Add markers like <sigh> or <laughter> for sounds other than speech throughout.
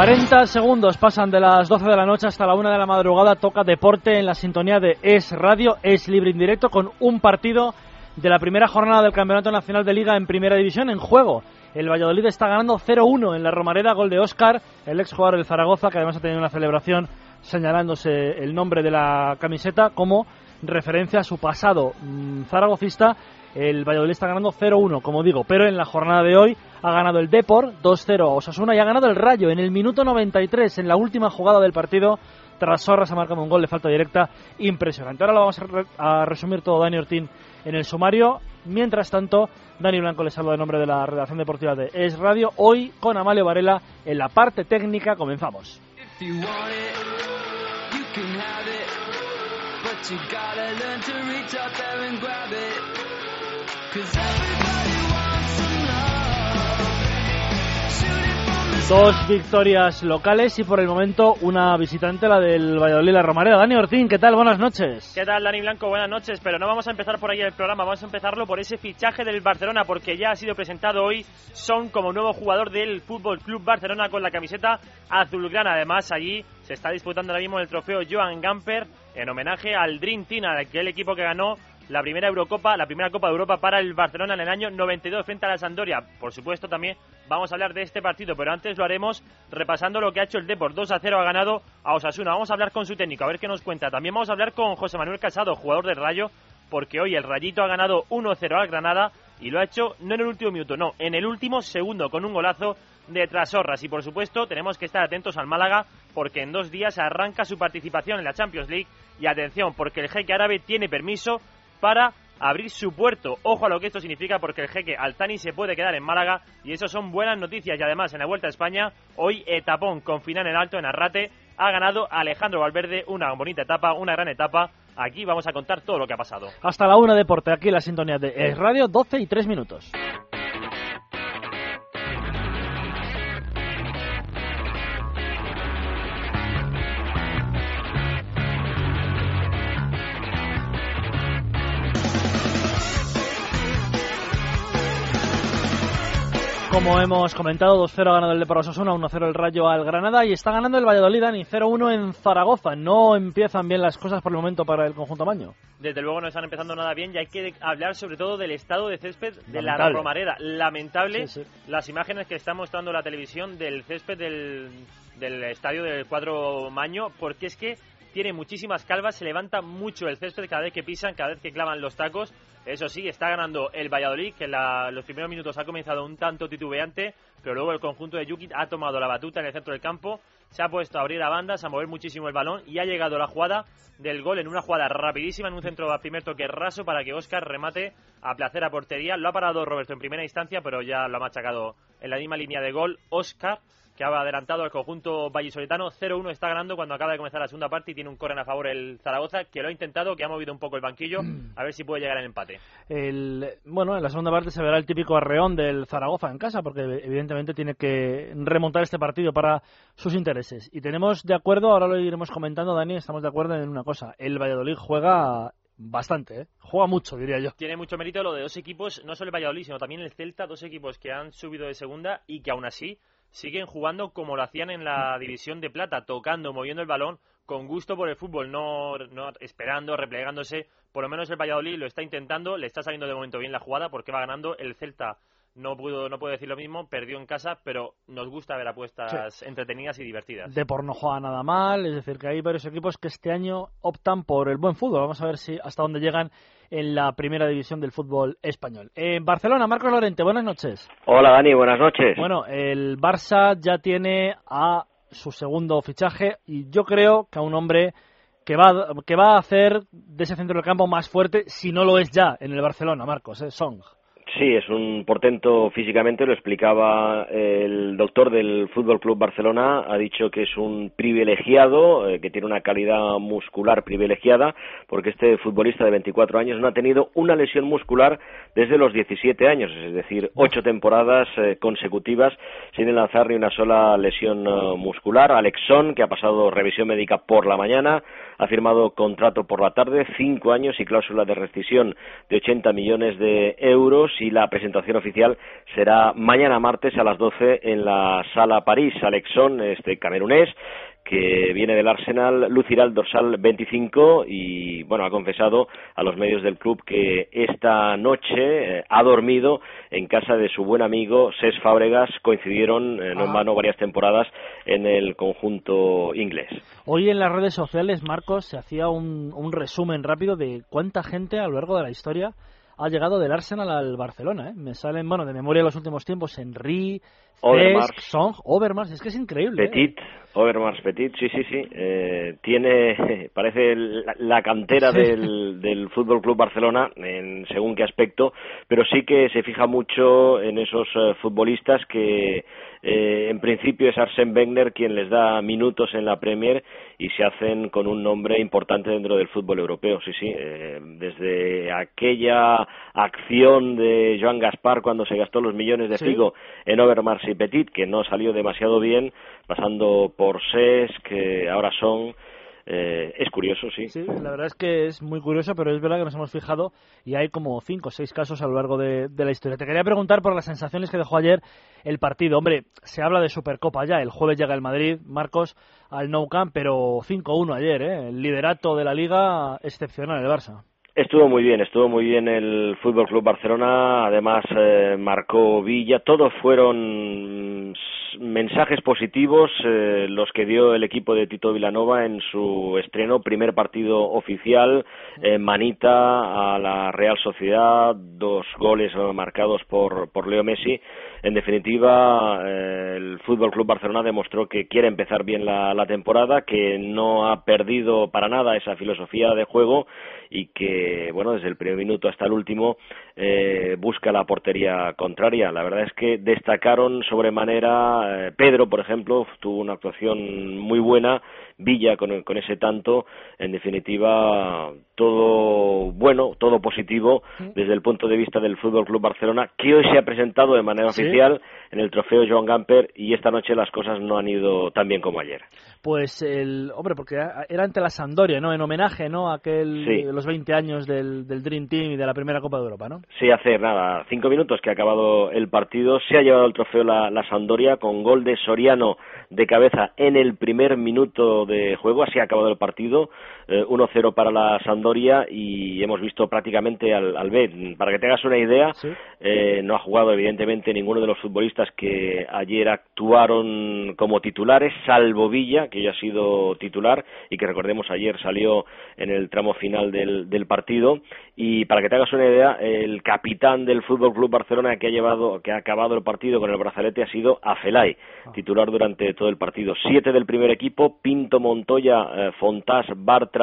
Cuarenta segundos pasan de las 12 de la noche hasta la 1 de la madrugada. Toca deporte en la sintonía de Es Radio, Es Libre Indirecto, con un partido de la primera jornada del Campeonato Nacional de Liga en Primera División en juego. El Valladolid está ganando 0-1 en la Romareda, gol de Óscar, el ex jugador del Zaragoza, que además ha tenido una celebración señalándose el nombre de la camiseta como referencia a su pasado mm, zaragocista. El Valladolid está ganando 0-1, como digo, pero en la jornada de hoy ha ganado el Depor 2-0 a Osasuna y ha ganado el Rayo en el minuto 93, en la última jugada del partido. Tras Sorras ha marcado un gol de falta directa impresionante. Ahora lo vamos a, re- a resumir todo Dani Ortín en el sumario. Mientras tanto, Dani Blanco les saluda en nombre de la redacción deportiva de Es Radio. Hoy con Amalio Varela en la parte técnica. Comenzamos. Dos victorias locales y por el momento una visitante, la del Valladolid, la Romareda. Dani Ortín, ¿qué tal? Buenas noches. ¿Qué tal, Dani Blanco? Buenas noches, pero no vamos a empezar por ahí el programa, vamos a empezarlo por ese fichaje del Barcelona, porque ya ha sido presentado hoy Son como nuevo jugador del Fútbol Club Barcelona con la camiseta azulgrana. Además, allí se está disputando ahora mismo el trofeo Joan Gamper en homenaje al Dream Team, aquel equipo que ganó la primera Eurocopa, la primera Copa de Europa para el Barcelona en el año 92 frente a la Sampdoria. Por supuesto, también vamos a hablar de este partido, pero antes lo haremos repasando lo que ha hecho el Depor. 2 a 0 ha ganado a Osasuna. Vamos a hablar con su técnico, a ver qué nos cuenta. También vamos a hablar con José Manuel Casado, jugador del Rayo, porque hoy el Rayito ha ganado 1-0 al Granada y lo ha hecho no en el último minuto, no, en el último segundo con un golazo de Trasorras. Y por supuesto, tenemos que estar atentos al Málaga porque en dos días arranca su participación en la Champions League. Y atención, porque el jeque árabe tiene permiso para abrir su puerto. Ojo a lo que esto significa porque el jeque Altani se puede quedar en Málaga y eso son buenas noticias. Y además, en la Vuelta a España, hoy etapón con final en alto en Arrate ha ganado Alejandro Valverde una bonita etapa, una gran etapa. Aquí vamos a contar todo lo que ha pasado. Hasta la una deporte, aquí la sintonía de Radio, 12 y 3 minutos. Como hemos comentado, 2-0 ha ganado el Depor Osasuna, 1-0 el Rayo al Granada y está ganando el Valladolid, Dani, 0-1 en Zaragoza. No empiezan bien las cosas por el momento para el conjunto maño. Desde luego no están empezando nada bien y hay que hablar sobre todo del estado de césped de la. Romareda. Lamentable Sí, sí. las imágenes que está mostrando la televisión del césped del, del estadio del cuadro Maño, porque es que tiene muchísimas calvas, se levanta mucho el césped cada vez que pisan, cada vez que clavan los tacos. Eso sí, está ganando el Valladolid, que en los primeros minutos ha comenzado un tanto titubeante, pero luego el conjunto de Yuki ha tomado la batuta en el centro del campo, se ha puesto a abrir a bandas, a mover muchísimo el balón y ha llegado la jugada del gol en una jugada rapidísima, en un centro a primer toque raso para que Oscar remate a placer a portería. Lo ha parado Roberto en primera instancia, pero ya lo ha machacado en la misma línea de gol Oscar que ha adelantado al conjunto vallisoletano. 0-1 está ganando cuando acaba de comenzar la segunda parte y tiene un corren a favor el Zaragoza, que lo ha intentado, que ha movido un poco el banquillo, a ver si puede llegar al empate. El, bueno, en la segunda parte se verá el típico arreón del Zaragoza en casa, porque evidentemente tiene que remontar este partido para sus intereses. Y tenemos de acuerdo, ahora lo iremos comentando, Dani, estamos de acuerdo en una cosa. El Valladolid juega bastante, ¿eh? juega mucho, diría yo. Tiene mucho mérito lo de dos equipos, no solo el Valladolid, sino también el Celta, dos equipos que han subido de segunda y que aún así siguen jugando como lo hacían en la división de plata, tocando, moviendo el balón con gusto por el fútbol, no, no esperando, replegándose. Por lo menos el Valladolid lo está intentando, le está saliendo de momento bien la jugada porque va ganando. El Celta no pudo, no puedo decir lo mismo, perdió en casa, pero nos gusta ver apuestas entretenidas y divertidas. Depor no juega nada mal, es decir, que hay varios equipos que este año optan por el buen fútbol. Vamos a ver si hasta dónde llegan en la primera división del fútbol español. En Barcelona, Marcos Lorente, buenas noches. Hola Dani, buenas noches. Bueno, el Barça ya tiene a su segundo fichaje y yo creo que a un hombre que va, que va a hacer de ese centro del campo más fuerte, si no lo es ya, en el Barcelona, Marcos, ¿eh? Song. Sí, es un portento físicamente, lo explicaba el doctor del Fútbol Club Barcelona, ha dicho que es un privilegiado, eh, que tiene una calidad muscular privilegiada, porque este futbolista de 24 años no ha tenido una lesión muscular desde los 17 años, es decir, ocho temporadas eh, consecutivas sin lanzar ni una sola lesión eh, muscular. Alexón, que ha pasado revisión médica por la mañana, ha firmado contrato por la tarde, cinco años y cláusula de rescisión de 80 millones de euros y la presentación oficial será mañana martes a las 12 en la Sala París. Alexón, este camerunés, que viene del Arsenal, lucirá el dorsal 25 y, bueno, ha confesado a los medios del club que esta noche eh, ha dormido en casa de su buen amigo Ses Fábregas. Coincidieron, eh, no en vano, varias temporadas en el conjunto inglés. Hoy en las redes sociales, Marcos, se hacía un, un resumen rápido de cuánta gente a lo largo de la historia ha llegado del Arsenal al Barcelona. ¿eh? Me salen, bueno, de memoria los últimos tiempos, Henry, Overmars. Song, Overmars, es que es increíble. ¿eh? Petit, Overmars Petit, sí, sí, sí. Eh, tiene, <laughs> parece la, la cantera del, del Fútbol Club Barcelona, en según qué aspecto, pero sí que se fija mucho en esos eh, futbolistas que eh, en principio es Arsène Wenger quien les da minutos en la Premier y se hacen con un nombre importante dentro del fútbol europeo, sí, sí. Eh, desde aquella acción de Joan Gaspar cuando se gastó los millones de Sí. Figo en Overmars Petit, que no salió demasiado bien, pasando por SES, que ahora son. eh, es curioso, sí. Sí, la verdad es que es muy curioso, pero es verdad que nos hemos fijado y hay como cinco o seis casos a lo largo de, de la historia. Te quería preguntar por las sensaciones que dejó ayer el partido. Hombre, se habla de Supercopa ya, el jueves llega el Madrid, Marcos, al Nou Camp, pero 5-1 ayer, ¿eh? el liderato de la liga excepcional, el Barça. Estuvo muy bien, estuvo muy bien el Fútbol Club Barcelona, además eh, marcó Villa, todos fueron mensajes positivos eh, los que dio el equipo de Tito Vilanova en su estreno, primer partido oficial, eh, manita a la Real Sociedad, dos goles marcados por, por Leo Messi. En definitiva, eh, el Fútbol Club Barcelona demostró que quiere empezar bien la, la temporada, que no ha perdido para nada esa filosofía de juego y que, bueno, desde el primer minuto hasta el último eh, busca la portería contraria. La verdad es que destacaron sobremanera eh, Pedro, por ejemplo, tuvo una actuación muy buena, Villa con, con ese tanto, en definitiva, todo bueno, todo positivo desde el punto de vista del Fútbol Club Barcelona, que hoy se ha presentado de manera Sí. oficial en el trofeo Joan Gamper y esta noche las cosas no han ido tan bien como ayer. Pues el, hombre, porque era ante la Sampdoria, ¿no? En homenaje, ¿no? A aquel, Sí. los 20 años del, del Dream Team y de la primera Copa de Europa, ¿no? Sí, hace nada, cinco minutos que ha acabado el partido. Se ha llevado el trofeo la, la Sampdoria con gol de Soriano de cabeza en el primer minuto de juego. Así ha acabado el partido. Eh, 1-0 para la Sampdoria y hemos visto prácticamente al, al B. Para que te hagas una idea, Sí. eh, no ha jugado evidentemente ninguno de los futbolistas que ayer actuaron como titulares, salvo Villa, que ya ha sido titular y que recordemos ayer salió en el tramo final del, del partido. Y para que te hagas una idea, el capitán del Fútbol Club Barcelona que ha llevado, que ha acabado el partido con el brazalete ha sido Afelay, titular durante todo el partido. Siete del primer equipo, Pinto, Montoya, eh, Fontás, Bartra,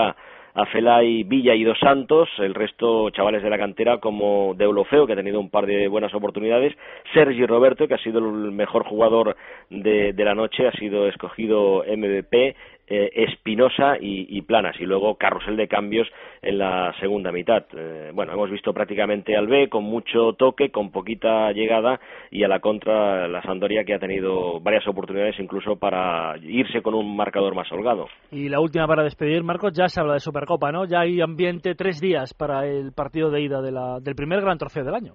Afelay, Villa y Dos Santos, el resto chavales de la cantera como Deulofeo, que ha tenido un par de buenas oportunidades, Sergi Roberto, que ha sido el mejor jugador de, de la noche, ha sido escogido MVP, eh, Espinosa y, y Planas, y luego carrusel de cambios en la segunda mitad. Eh, bueno, hemos visto prácticamente al B con mucho toque, con poquita llegada, y a la contra la Sampdoria que ha tenido varias oportunidades incluso para irse con un marcador más holgado. Y la última para despedir, Marcos, ya se habla de Supercopa, ¿no? Ya hay ambiente tres días para el partido de ida de la, del primer gran trofeo del año.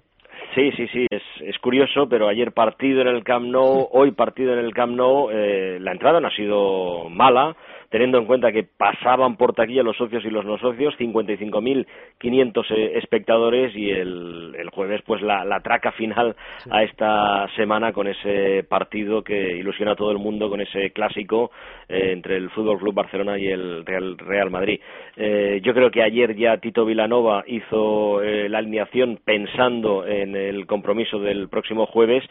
Sí, sí, sí, es, es curioso, pero ayer partido en el Camp Nou, hoy partido en el Camp Nou, eh, la entrada no ha sido mala, teniendo en cuenta que pasaban por taquilla los socios y los no socios, 55.500 eh, espectadores y el, el jueves pues la, la traca final a esta semana con ese partido que ilusiona a todo el mundo, con ese clásico eh, entre el Fútbol Club Barcelona y el Real, Real Madrid. Eh, yo creo que ayer ya Tito Vilanova hizo eh, la alineación pensando en el compromiso del próximo jueves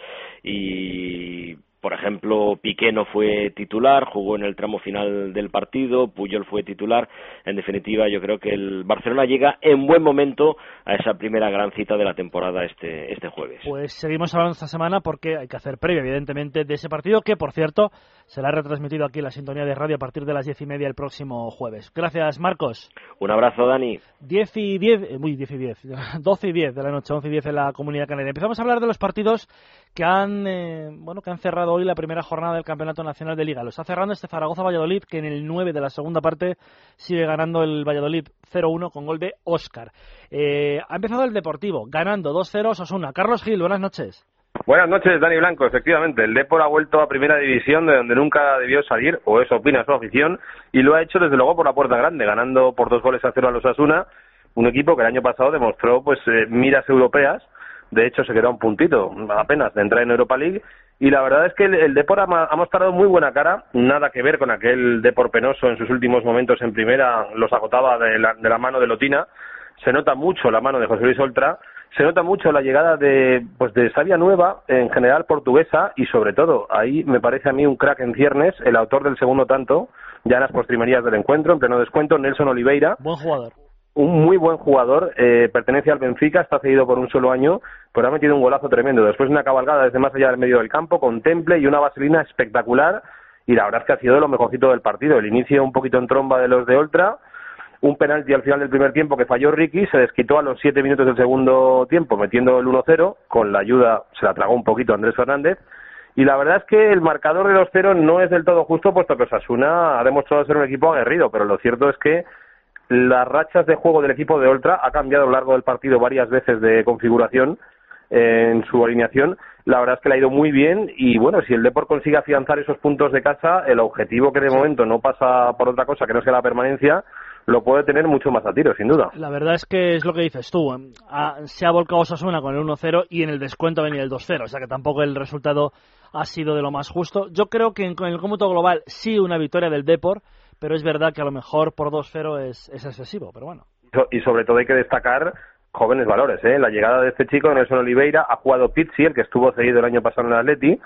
y por ejemplo, Piqué no fue titular, jugó en el tramo final del partido, Puyol fue titular. En definitiva, yo creo que el Barcelona llega en buen momento a esa primera gran cita de la temporada este, este jueves. Pues seguimos hablando esta semana porque hay que hacer previa, evidentemente, de ese partido que, por cierto, será retransmitido aquí en la sintonía de radio a partir de las diez y media el próximo jueves. Gracias, Marcos. Un abrazo, Dani. Diez y diez, eh, uy, diez y diez, <laughs> doce y diez de la noche, once y diez en la Comunidad Canaria. Empezamos a hablar de los partidos que han, eh, bueno, que han cerrado hoy la primera jornada del Campeonato Nacional de Liga. Lo está cerrando este Zaragoza-Valladolid, que en el 9 de la segunda parte sigue ganando el Valladolid 0-1 con gol de Óscar. Eh, ha empezado el Deportivo, ganando 2-0 Osasuna. Carlos Gil, buenas noches. Buenas noches, Dani Blanco. Efectivamente, el Depor ha vuelto a primera división de donde nunca debió salir, o eso opina su afición, y lo ha hecho desde luego por la puerta grande, ganando por dos goles a cero a los Asuna, un equipo que el año pasado demostró pues eh, miras europeas, de hecho se quedó un puntito apenas de entrar en Europa League, y la verdad es que el, el Depor ha, ha, mostrado muy buena cara, nada que ver con aquel Depor penoso en sus últimos momentos en primera, los agotaba de la, de la mano de Lotina, se nota mucho la mano de José Luis Oltra, se nota mucho la llegada de pues de Sabia Nueva, en general portuguesa, y sobre todo, ahí me parece a mí un crack en ciernes, el autor del segundo tanto, ya en las postrimerías del encuentro, en pleno descuento, Nelson Oliveira. Buen jugador. Un muy buen jugador, eh, pertenece al Benfica, está cedido por un solo año, pero ha metido un golazo tremendo. Después una cabalgada desde más allá del medio del campo, con temple y una vaselina espectacular, y la verdad es que ha sido lo mejorcito del partido. El inicio un poquito en tromba de los de Oltra, un penalti al final del primer tiempo que falló Ricky, se desquitó a los siete minutos del segundo tiempo metiendo el 1-0, con la ayuda, se la tragó un poquito Andrés Fernández, y la verdad es que el marcador de los cero no es del todo justo, puesto que Osasuna ha demostrado ser un equipo aguerrido, pero lo cierto es que las rachas de juego del equipo de Oltra ha cambiado a lo largo del partido varias veces de configuración en su alineación. La verdad es que le ha ido muy bien y bueno, si el Deport consigue afianzar esos puntos de casa, el objetivo que de momento no pasa por otra cosa que no sea la permanencia, lo puede tener mucho más a tiro, sin duda. La verdad es que es lo que dices tú. Ha, se ha volcado Osasuna con el 1-0 y en el descuento venía el 2-0, o sea que tampoco el resultado ha sido de lo más justo. Yo creo que en, en el cómputo global sí una victoria del Deport, pero es verdad que a lo mejor por 2-0 es, es excesivo, pero bueno. Y sobre todo hay que destacar jóvenes valores, ¿eh? La llegada de este chico, Nelson Oliveira, ha jugado Pizzi, el que estuvo cedido el año pasado en el Atleti,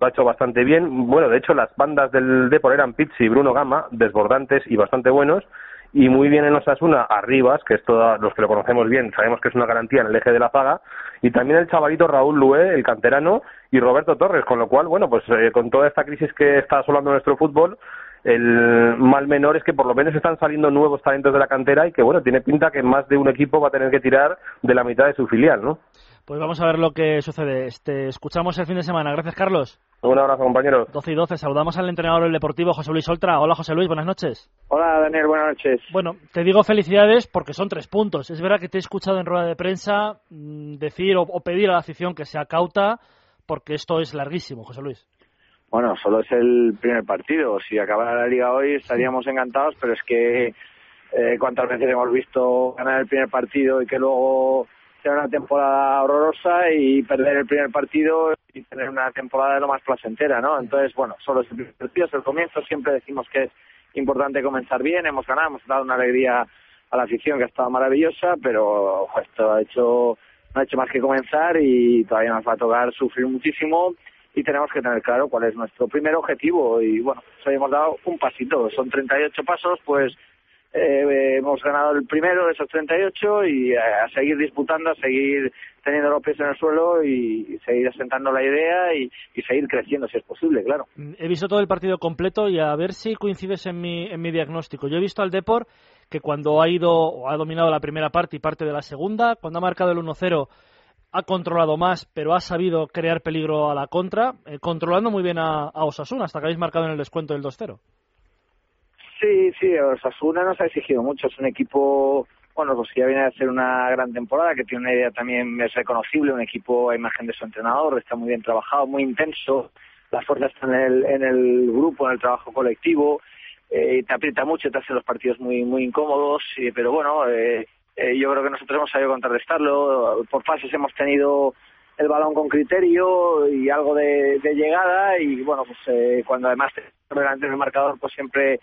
lo ha hecho bastante bien. Bueno, de hecho, las bandas del Depor eran Pizzi y Bruno Gama, desbordantes y bastante buenos. Y muy bien en Osasuna, Arribas, que es todos los que lo conocemos bien, sabemos que es una garantía en el eje de la zaga. Y también el chavalito Raúl Lué, el canterano, y Roberto Torres. Con lo cual, bueno, pues eh, con toda esta crisis que está asolando nuestro fútbol, el mal menor es que por lo menos están saliendo nuevos talentos de la cantera y que bueno, tiene pinta que más de un equipo va a tener que tirar de la mitad de su filial, ¿no? Pues vamos a ver lo que sucede. Este, escuchamos el fin de semana. Gracias, Carlos. Un abrazo, compañero. 12 y 12. Saludamos al entrenador del Deportivo, José Luis Oltra. Hola, José Luis. Buenas noches. Hola, Daniel. Buenas noches. Bueno, te digo felicidades porque son tres puntos. Es verdad que te he escuchado en rueda de prensa mmm, decir o, o pedir a la afición que sea cauta porque esto es larguísimo, José Luis. Bueno, solo es el primer partido. Si acabara la liga hoy estaríamos encantados, pero es que eh, cuántas veces hemos visto ganar el primer partido y que luego sea una temporada horrorosa y perder el primer partido y tener una temporada de lo más placentera, ¿no? Entonces, bueno, solo es el primer partido, es el comienzo. Siempre decimos que es importante comenzar bien. Hemos ganado, hemos dado una alegría a la afición que ha estado maravillosa, pero esto ha hecho no ha hecho más que comenzar y todavía nos va a tocar sufrir muchísimo y tenemos que tener claro cuál es nuestro primer objetivo y bueno, pues hoy hemos dado un pasito, son 38 pasos, pues eh, hemos ganado el primero de esos 38 y a, a seguir disputando, a seguir teniendo los pies en el suelo y, seguir asentando la idea y, seguir creciendo si es posible, claro. He visto todo el partido completo y a ver si coincides en mi, en mi diagnóstico. Yo he visto al Depor que cuando ha ido o ha dominado la primera parte y parte de la segunda, cuando ha marcado el 1-0 ha controlado más, pero ha sabido crear peligro a la contra, eh, controlando muy bien a, a, Osasuna, hasta que habéis marcado en el descuento del 2-0. Sí, sí, Osasuna nos ha exigido mucho, es un equipo, bueno, pues ya viene a hacer una gran temporada, que tiene una idea también es reconocible, un equipo a imagen de su entrenador, está muy bien trabajado, muy intenso, la fuerza está en el, en el grupo, en el trabajo colectivo, eh, te aprieta mucho, te hace los partidos muy, muy incómodos, eh, pero bueno, eh, eh, yo creo que nosotros hemos sabido contrarrestarlo. Por fases hemos tenido el balón con criterio y algo de, de llegada y bueno, pues eh, cuando además te delante del marcador pues siempre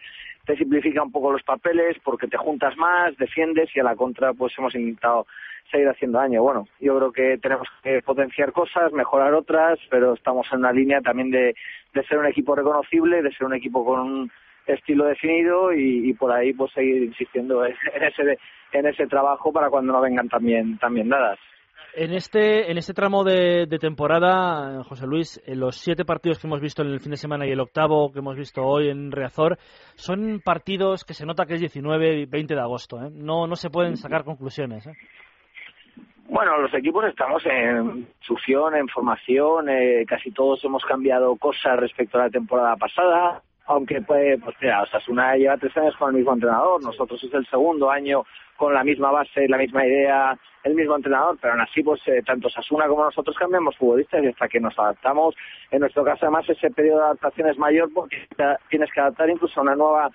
te simplifica un poco los papeles porque te juntas más, defiendes y a la contra pues hemos intentado seguir haciendo daño. Bueno, yo creo que tenemos que potenciar cosas, mejorar otras, pero estamos en una línea también de, de ser un equipo reconocible, de ser un equipo con un estilo definido y, y por ahí pues seguir insistiendo <laughs> en ese en ese trabajo para cuando no vengan también también dadas. En este, en este tramo de, de temporada, José Luis, en los siete partidos que hemos visto en el fin de semana y el octavo que hemos visto hoy en Reazor, son partidos que se nota que es 19 y 20 de agosto. ¿eh? No, no se pueden sacar conclusiones. ¿eh? Bueno, los equipos estamos en succión, en formación, eh, casi todos hemos cambiado cosas respecto a la temporada pasada, aunque pues, pues mira, Osasuna lleva tres años con el mismo entrenador, nosotros es el segundo año con la misma base, la misma idea, el mismo entrenador, pero aún así, pues eh, tanto Sasuna como nosotros cambiamos futbolistas y hasta que nos adaptamos. En nuestro caso, además, ese periodo de adaptación es mayor porque tienes que adaptar incluso a una nueva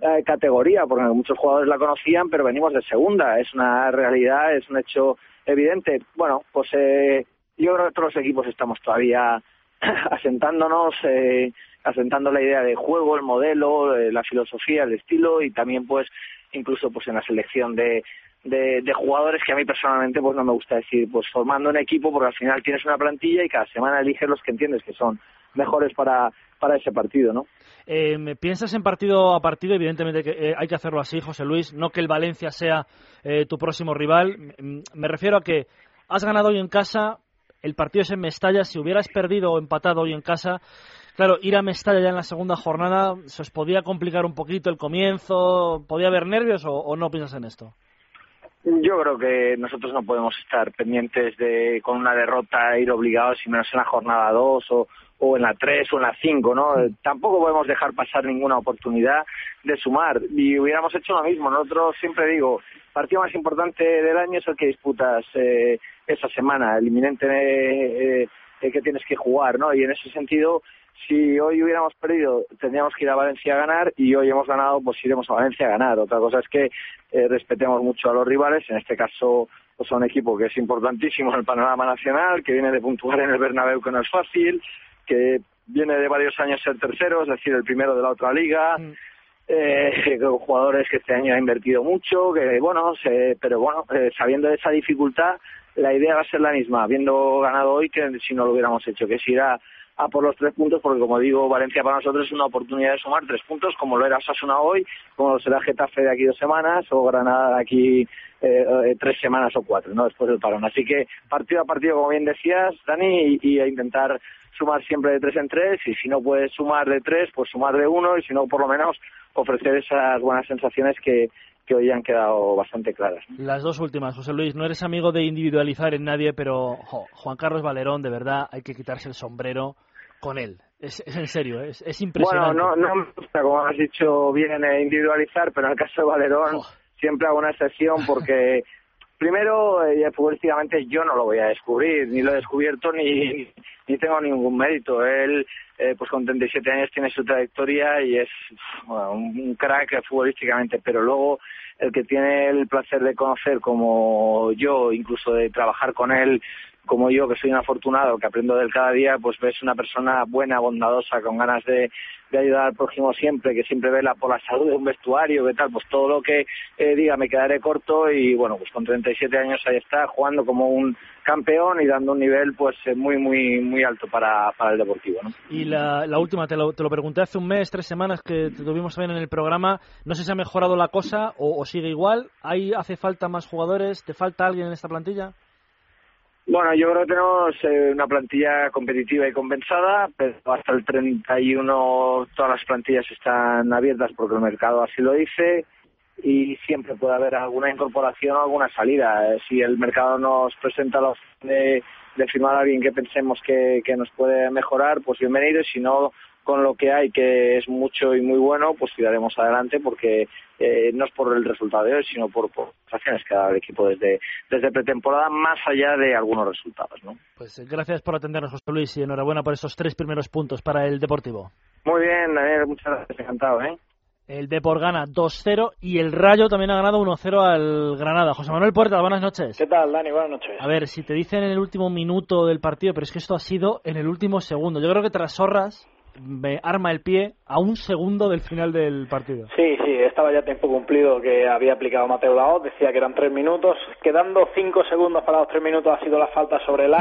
eh, categoría, porque muchos jugadores la conocían, pero venimos de segunda. Es una realidad, es un hecho evidente. Bueno, pues eh, yo creo que todos los equipos estamos todavía <clears throat> asentándonos, eh, asentando la idea de juego, el modelo, eh, la filosofía, el estilo y también pues incluso pues en la selección de, de, jugadores que a mí personalmente pues no me gusta decir pues formando un equipo porque al final tienes una plantilla y cada semana eliges los que entiendes que son mejores para para ese partido, ¿no? Eh, ¿Piensas en partido a partido? Evidentemente que eh, hay que hacerlo así, José Luis, no que el Valencia sea eh, tu próximo rival. Me refiero a que has ganado hoy en casa, el partido es en Mestalla, si hubieras perdido o empatado hoy en casa, claro, ir a Mestalla ya en la segunda jornada, ¿se os podía complicar un poquito el comienzo? ¿Podía haber nervios o, o no piensas en esto? Yo creo que nosotros no podemos estar pendientes de con una derrota ir obligados, y menos en la jornada 2 o, o en la 3 o en la 5, ¿no? Tampoco podemos dejar pasar ninguna oportunidad de sumar y hubiéramos hecho lo mismo. Nosotros siempre digo, el partido más importante del año es el que disputas eh, esa semana, el inminente eh, eh, que tienes que jugar, ¿no? Y en ese sentido si hoy hubiéramos perdido, tendríamos que ir a Valencia a ganar y hoy hemos ganado, pues iremos a Valencia a ganar. Otra cosa es que eh, respetemos mucho a los rivales, en este caso pues a un equipo que es importantísimo en el panorama nacional, que viene de puntuar en el Bernabéu que no es fácil, que viene de varios años ser tercero, es decir, el primero de la otra liga. Mm. Eh, <laughs> con jugadores que este año ha invertido mucho, que bueno, se, pero bueno, eh, sabiendo de esa dificultad, la idea va a ser la misma, habiendo ganado hoy que si no lo hubiéramos hecho, que es ir a, por los tres puntos, porque como digo, Valencia para nosotros es una oportunidad de sumar tres puntos, como lo era Sasuna hoy, como lo será Getafe de aquí dos semanas, o Granada de aquí eh, eh, tres semanas o cuatro, ¿no? Después del parón. Así que partido a partido, como bien decías, Dani, y a intentar sumar siempre de tres en tres, y si no puedes sumar de tres, pues sumar de uno, y si no, por lo menos ofrecer esas buenas sensaciones que, que hoy han quedado bastante claras. Las dos últimas, José Luis, no eres amigo de individualizar en nadie, pero jo, Juan Carlos Valerón, de verdad, hay que quitarse el sombrero con él. Es, es en serio, es, es, impresionante. Bueno, no, no me gusta, como has dicho bien, eh, individualizar, pero en el caso de Valerón oh. siempre hago una excepción porque... <laughs> Primero, eh, futbolísticamente yo no lo voy a descubrir, ni lo he descubierto ni, ni tengo ningún mérito. Él, eh, pues con 37 años tiene su trayectoria y es bueno, un crack futbolísticamente, pero luego el que tiene el placer de conocer como yo, incluso de trabajar con él como yo, que soy un afortunado, que aprendo de él cada día, pues ves una persona buena, bondadosa, con ganas de, de ayudar al prójimo siempre, que siempre vela por la salud de un vestuario, que tal, pues todo lo que eh, diga me quedaré corto y bueno, pues con 37 años ahí está, jugando como un campeón y dando un nivel pues eh, muy, muy, muy alto para, para el Deportivo. ¿no? Y la, la última, te lo, te lo pregunté hace un mes, tres semanas que te tuvimos también en el programa, no sé si ha mejorado la cosa o, o sigue igual, ¿Hay, ¿hace falta más jugadores? ¿Te falta alguien en esta plantilla? Bueno, yo creo que tenemos eh, una plantilla competitiva y compensada, pero hasta el 31 todas las plantillas están abiertas porque el mercado así lo dice y siempre puede haber alguna incorporación o alguna salida. Eh, si el mercado nos presenta la opción de, de firmar a alguien que pensemos que, que nos puede mejorar, pues bienvenido. Y si no, con lo que hay, que es mucho y muy bueno, pues tiraremos adelante porque eh, no es por el resultado de hoy, sino por, por las acciones que ha dado el equipo desde, desde pretemporada, más allá de algunos resultados. ¿no? Pues eh, gracias por atendernos, José Luis, y enhorabuena por esos tres primeros puntos para el Deportivo. Muy bien, Daniel, muchas gracias, encantado. ¿eh? El Depor gana 2-0 y el Rayo también ha ganado 1-0 al Granada. José Manuel Puerta, buenas noches. ¿Qué tal, Dani? Buenas noches. A ver, si te dicen en el último minuto del partido, pero es que esto ha sido en el último segundo. Yo creo que tras Sorras me arma el pie a un segundo del final del partido. Sí, sí, estaba ya tiempo cumplido que había aplicado Mateo Laoz, decía que eran tres minutos, quedando cinco segundos para los tres minutos ha sido la falta sobre el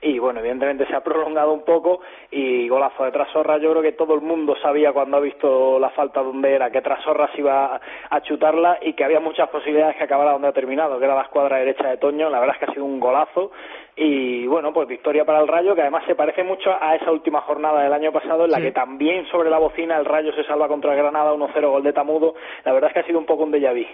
y bueno, evidentemente se ha prolongado un poco y golazo de Trasorra, yo creo que todo el mundo sabía cuando ha visto la falta donde era, que Trasorra se iba a chutarla y que había muchas posibilidades que acabara donde ha terminado, que era la escuadra derecha de Toño, la verdad es que ha sido un golazo y bueno, pues victoria para el Rayo, que además se parece mucho a esa última jornada del año pasado en la Sí. que también sobre la bocina el Rayo se salva contra el Granada 1-0 gol de Tamudo. La verdad es que ha sido un poco un déjà vu.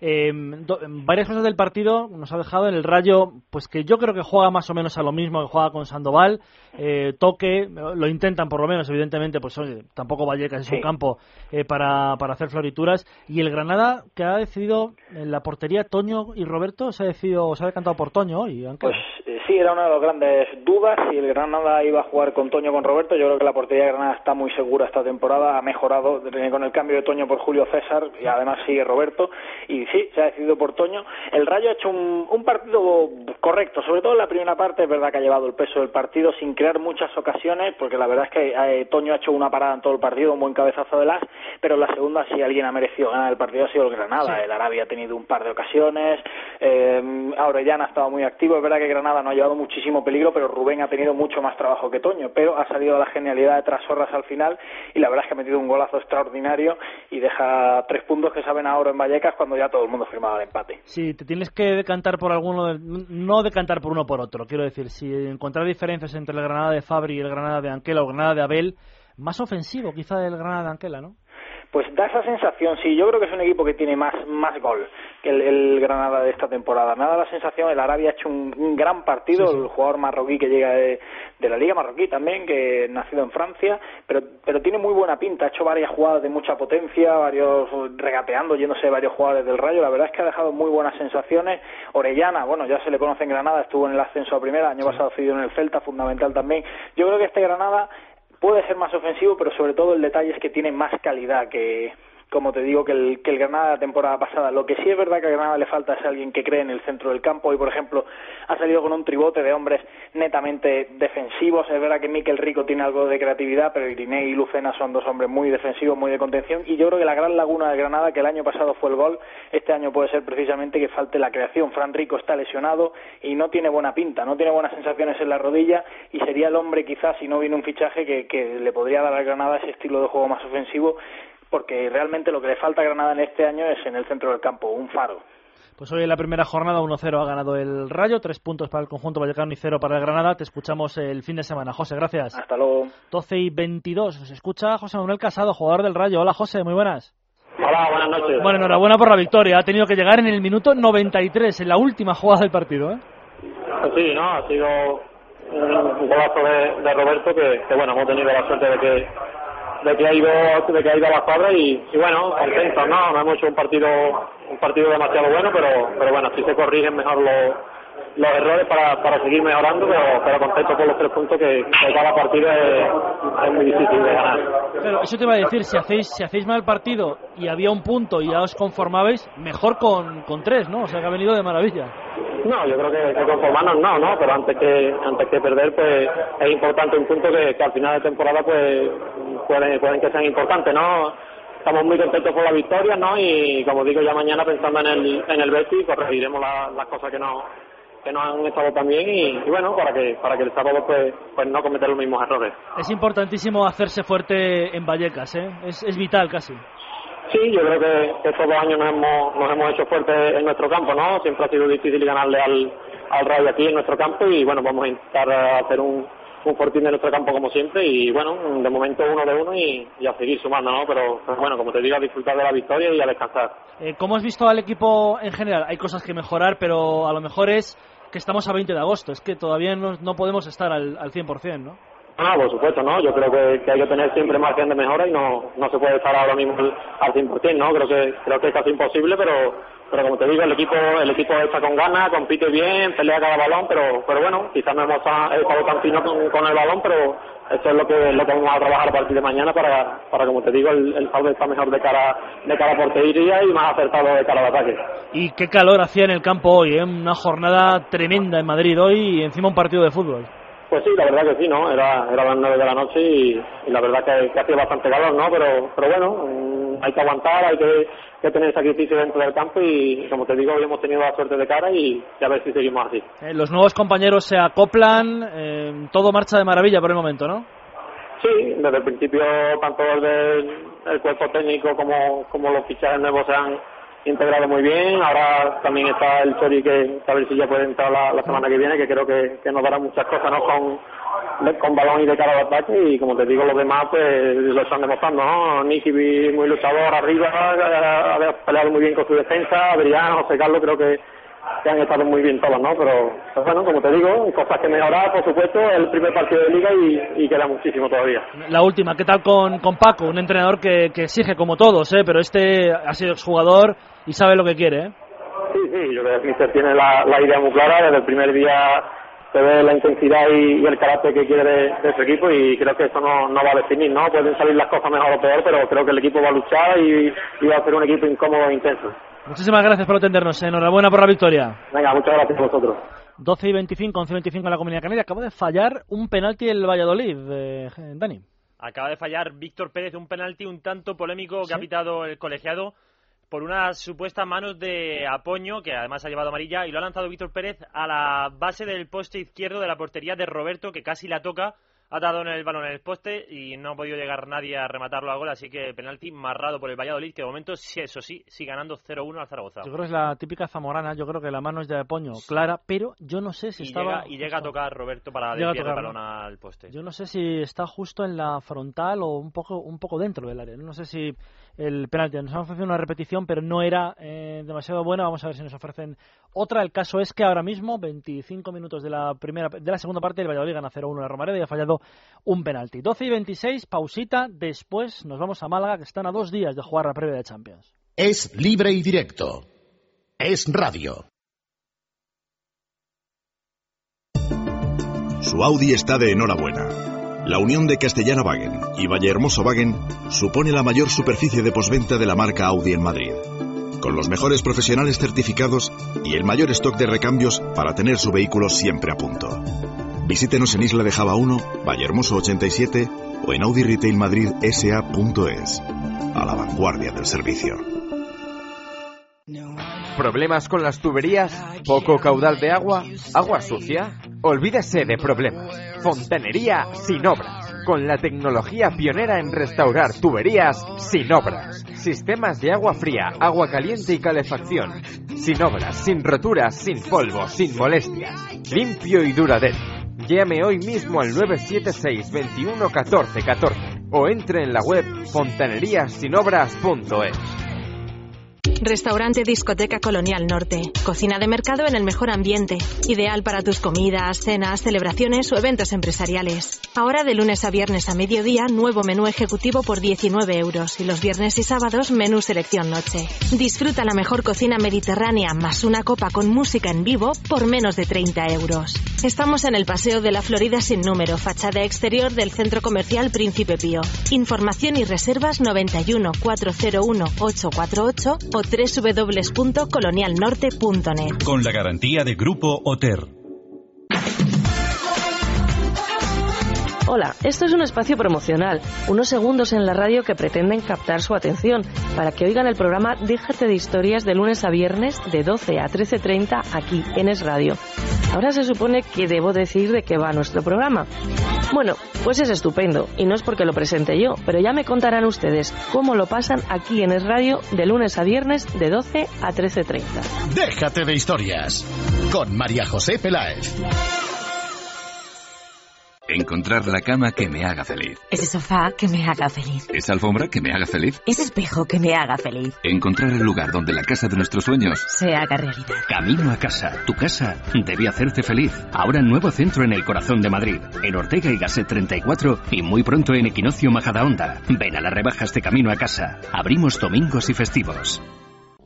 Eh, do- varias cosas del partido nos ha dejado en el Rayo, pues que yo creo que juega más o menos a lo mismo que juega con Sandoval, eh, toque, lo intentan por lo menos, evidentemente, pues oye, tampoco Vallecas es un Sí. campo eh, para, para hacer florituras, y el Granada que ha decidido en la portería Toño y Roberto se ha decidido, se ha decantado por Toño hoy, aunque Pues eh, sí, era una de las grandes dudas si el Granada iba a jugar con Toño con Roberto. Yo creo que la portería de Granada está muy segura esta temporada, ha mejorado con el cambio de Toño por Julio César y además sigue Roberto. Y sí, se ha decidido por Toño. El Rayo ha hecho un, un partido correcto, sobre todo en la primera parte. Es verdad que ha llevado el peso del partido sin crear muchas ocasiones, porque la verdad es que eh, Toño ha hecho una parada en todo el partido, un buen cabezazo de las, pero en la segunda si alguien ha merecido ganar el partido ha sido el Granada. El Arabia ha tenido un par de ocasiones, eh, Aurellana ha estado muy activo. Es verdad que Granada no ha llevado muchísimo peligro, pero Rubén ha tenido mucho más trabajo que Toño. Pero ha salido la genialidad de Trasorras al final y la verdad es que ha metido un golazo extraordinario y deja tres puntos que saben ahora en Vallecas cuando ya todo el mundo firmaba el empate. si te tienes que decantar por alguno, no decantar por uno por otro, quiero decir, si encontrar diferencias entre el Granada de Fabri y el Granada de Anquela o el Granada de Abel, más ofensivo quizá el Granada de Anquela, ¿no? Pues da esa sensación, sí, yo creo que es un equipo que tiene más, más gol que el, el Granada de esta temporada. Me da la sensación, el Arabia ha hecho un, un gran partido, Sí, sí. el jugador marroquí que llega de, de la Liga Marroquí también, que nacido en Francia, pero, pero tiene muy buena pinta, ha hecho varias jugadas de mucha potencia, varios regateando, yéndose varios jugadores del Rayo, la verdad es que ha dejado muy buenas sensaciones. Orellana, bueno, ya se le conoce en Granada, estuvo en el ascenso a primera, año pasado cedido en el Celta, fundamental también. Yo creo que este Granada puede ser más ofensivo, pero sobre todo el detalle es que tiene más calidad que, como te digo, que el, que el Granada la temporada pasada. Lo que sí es verdad que a Granada le falta es alguien que cree en el centro del campo y, por ejemplo, ha salido con un tribote de hombres netamente defensivos. Es verdad que Miquel Rico tiene algo de creatividad, pero Irinei y Lucena son dos hombres muy defensivos, muy de contención. Y yo creo que la gran laguna de Granada, que el año pasado fue el gol, este año puede ser precisamente que falte la creación. Fran Rico está lesionado y no tiene buena pinta, no tiene buenas sensaciones en la rodilla y sería el hombre quizás, si no viene un fichaje, que, que le podría dar a Granada ese estilo de juego más ofensivo porque realmente lo que le falta a Granada en este año es en el centro del campo, un faro. Pues hoy en la primera jornada 1-0 ha ganado el Rayo, tres puntos para el conjunto vallecano y cero para el Granada. Te escuchamos el fin de semana. José, gracias. Hasta luego. 12 y 22. Nos escucha José Manuel Casado, jugador del Rayo. Hola, José, muy buenas. Hola, buenas noches. Bueno, enhorabuena por la victoria. Ha tenido que llegar en el minuto 93, en la última jugada del partido. ¿eh? Pues sí, ¿no? Ha sido un golazo de, de Roberto que, que, bueno, hemos tenido la suerte de que de que ha ido de que ha ido a la cuadra y, bueno, contentos, ¿no? No hemos hecho un partido un partido demasiado bueno, pero pero bueno, si se corrigen mejor los los errores para, para seguir mejorando, pero, pero contento con los tres puntos que, que cada partido es, es muy difícil de ganar. Claro, eso te iba a decir, si hacéis, si hacéis mal partido y había un punto y ya os conformabais, mejor con, con tres, ¿no? O sea que ha venido de maravilla. No, yo creo que, que conformarnos no, ¿no? Pero antes que antes que perder, pues es importante un punto que, que al final de temporada, pues pueden, pueden que sean importantes, ¿no? Estamos muy contentos por la victoria, ¿no? Y como digo, ya mañana pensando en el, en el Betis, corregiremos la- las cosas que no que no han estado tan bien y, y bueno, para que para que el sábado pues, pues no cometer los mismos errores. Es importantísimo hacerse fuerte en Vallecas, ¿eh? Es, es vital casi. Sí, yo creo que, estos dos años nos hemos, nos hemos hecho fuertes en nuestro campo, ¿no? Siempre ha sido difícil ganarle al, al Rayo aquí en nuestro campo y bueno, vamos a intentar hacer un, un fortín de nuestro campo como siempre y bueno, de momento uno de uno y, y a seguir sumando, ¿no? Pero, pero bueno, como te digo, a disfrutar de la victoria y a descansar. Eh, ¿Cómo has visto al equipo en general? Hay cosas que mejorar, pero a lo mejor es que estamos a 20 de agosto, es que todavía no, no podemos estar al, al 100%, ¿no? Ah, por supuesto, ¿no? Yo creo que, hay que tener siempre margen de mejora y no, no se puede estar ahora mismo al al 100%, ¿no? Creo que, creo que es casi imposible, pero, pero como te digo, el equipo el equipo está con ganas, compite bien, pelea cada balón, pero pero bueno, quizás no hemos estado tan fino con, con el balón, pero eso es lo que lo que vamos a trabajar a partir de mañana para, para como te digo, el, el saldo está mejor de cara de cara a portería y más acertado de cara al ataque. Y qué calor hacía en el campo hoy, ¿eh? una jornada tremenda en Madrid hoy y encima un partido de fútbol. Pues sí, la verdad que sí, ¿no? Era, era las nueve de la noche y, y la verdad que, que hacía bastante calor, ¿no? Pero, pero bueno, hay que aguantar, hay que, que tener sacrificio dentro del campo y, como te digo, hoy hemos tenido la suerte de cara y, y a ver si seguimos así. Eh, los nuevos compañeros se acoplan, eh, todo marcha de maravilla por el momento, ¿no? Sí, desde el principio tanto el del el cuerpo técnico como, como los fichajes nuevos se han integrado muy bien. Ahora también está el Chori que a ver si ya puede entrar la, semana que viene, que creo que, que nos dará muchas cosas ¿no? con, con balón y de cara al ataque y como te digo los demás pues lo están demostrando, ¿no? Nicky muy luchador arriba, ha peleado muy bien con su defensa, Adrián, José Carlos creo que, que han estado muy bien todos, ¿no? Pero, pero bueno, como te digo, cosas que mejorar, por supuesto, es el primer partido de liga y, y queda muchísimo todavía. La última, ¿qué tal con, con Paco? Un entrenador que, que exige como todos, ¿eh? pero este ha sido exjugador y sabe lo que quiere. ¿eh? Sí, sí, yo creo que Mister tiene la, la idea muy clara, desde el primer día se ve la intensidad y, y el carácter que quiere de, de su equipo y creo que eso no, no va a definir, ¿no? Pueden salir las cosas mejor o peor, pero creo que el equipo va a luchar y, y va a ser un equipo incómodo e intenso. Muchísimas gracias por atendernos. Enhorabuena por la victoria. Venga, muchas gracias a vosotros. 12 y 25, 11 y 25 en la Comunidad Canaria. Acaba de fallar un penalti el Valladolid, eh, Dani. Acaba de fallar Víctor Pérez un penalti un tanto polémico que ha pitado el colegiado por unas supuestas manos de Apoño, que además ha llevado amarilla, y lo ha lanzado Víctor Pérez a la base del poste izquierdo de la portería de Roberto, que casi la toca, ha dado en el balón en el poste y no ha podido llegar nadie a rematarlo a gol, así que penalti marrado por el Valladolid, que de momento, sí, eso sí, sigue ganando 0-1 al Zaragoza. Yo creo que es la típica zamorana. Yo creo que la mano es de Apoño, clara, pero yo no sé si Y estaba. llega, y llega a tocar Roberto para desviar el balón al poste. Yo no sé si está justo en la frontal o un poco, un poco dentro del área. No sé si el penalti. Nos han ofrecido una repetición, pero no era eh, demasiado buena. Vamos a ver si nos ofrecen otra. El caso es que ahora mismo, 25 minutos de la primera, de la segunda parte, el Valladolid gana 0-1 en la Romareda y ha fallado un penalti. 12 y 26, pausita. Después nos vamos a Málaga, que están a dos días de jugar la previa de Champions. Es libre y directo. Es radio. Su Audi está de enhorabuena. La unión de Castellana Wagen y Vallehermoso Wagen supone la mayor superficie de posventa de la marca Audi en Madrid. Con los mejores profesionales certificados y el mayor stock de recambios para tener su vehículo siempre a punto. Visítenos en Isla de Java 1, Vallehermoso 87 o en Audi Retail Madrid SA.es. A la vanguardia del servicio. ¿Problemas con las tuberías? ¿Poco caudal de agua? ¿Agua sucia? Olvídese de problemas. Fontanería sin obras. Con la tecnología pionera en restaurar tuberías sin obras. Sistemas de agua fría, agua caliente y calefacción. Sin obras, sin roturas, sin polvo, sin molestias. Limpio y duradero. Llame hoy mismo al 976 21 14 14 o entre en la web fontaneríasinobras.es. Restaurante Discoteca Colonial Norte. Cocina de mercado en el mejor ambiente. Ideal para tus comidas, cenas, celebraciones o eventos empresariales. Ahora de lunes a viernes a mediodía, nuevo menú ejecutivo por 19 euros. Y los viernes y sábados, menú selección noche. Disfruta la mejor cocina mediterránea más una copa con música en vivo por menos de 30 euros. Estamos en el Paseo de la Florida sin número, fachada exterior del Centro Comercial Príncipe Pío. Información y reservas 91 401 848 o www.colonialnorte.net. Con la garantía de Grupo Oter. Hola, esto es un espacio promocional, unos segundos en la radio que pretenden captar su atención para que oigan el programa Déjate de historias de lunes a viernes de 12 a 13.30 aquí en Es Radio. Ahora se supone que debo decir de qué va nuestro programa. Bueno, pues es estupendo y no es porque lo presente yo, pero ya me contarán ustedes cómo lo pasan aquí en Es Radio de lunes a viernes de 12 a 13.30. Déjate de historias. Con María José Peláez. Encontrar la cama que me haga feliz. Ese sofá que me haga feliz. Esa alfombra que me haga feliz. Ese espejo que me haga feliz. Encontrar el lugar donde la casa de nuestros sueños Se haga realidad. Camino a casa. Tu casa debe hacerte feliz. Ahora nuevo centro en el corazón de Madrid. En Ortega y Gasset 34 y muy pronto en Equinoccio Majadahonda. Ven a las rebajas de Camino a casa. Abrimos domingos y festivos.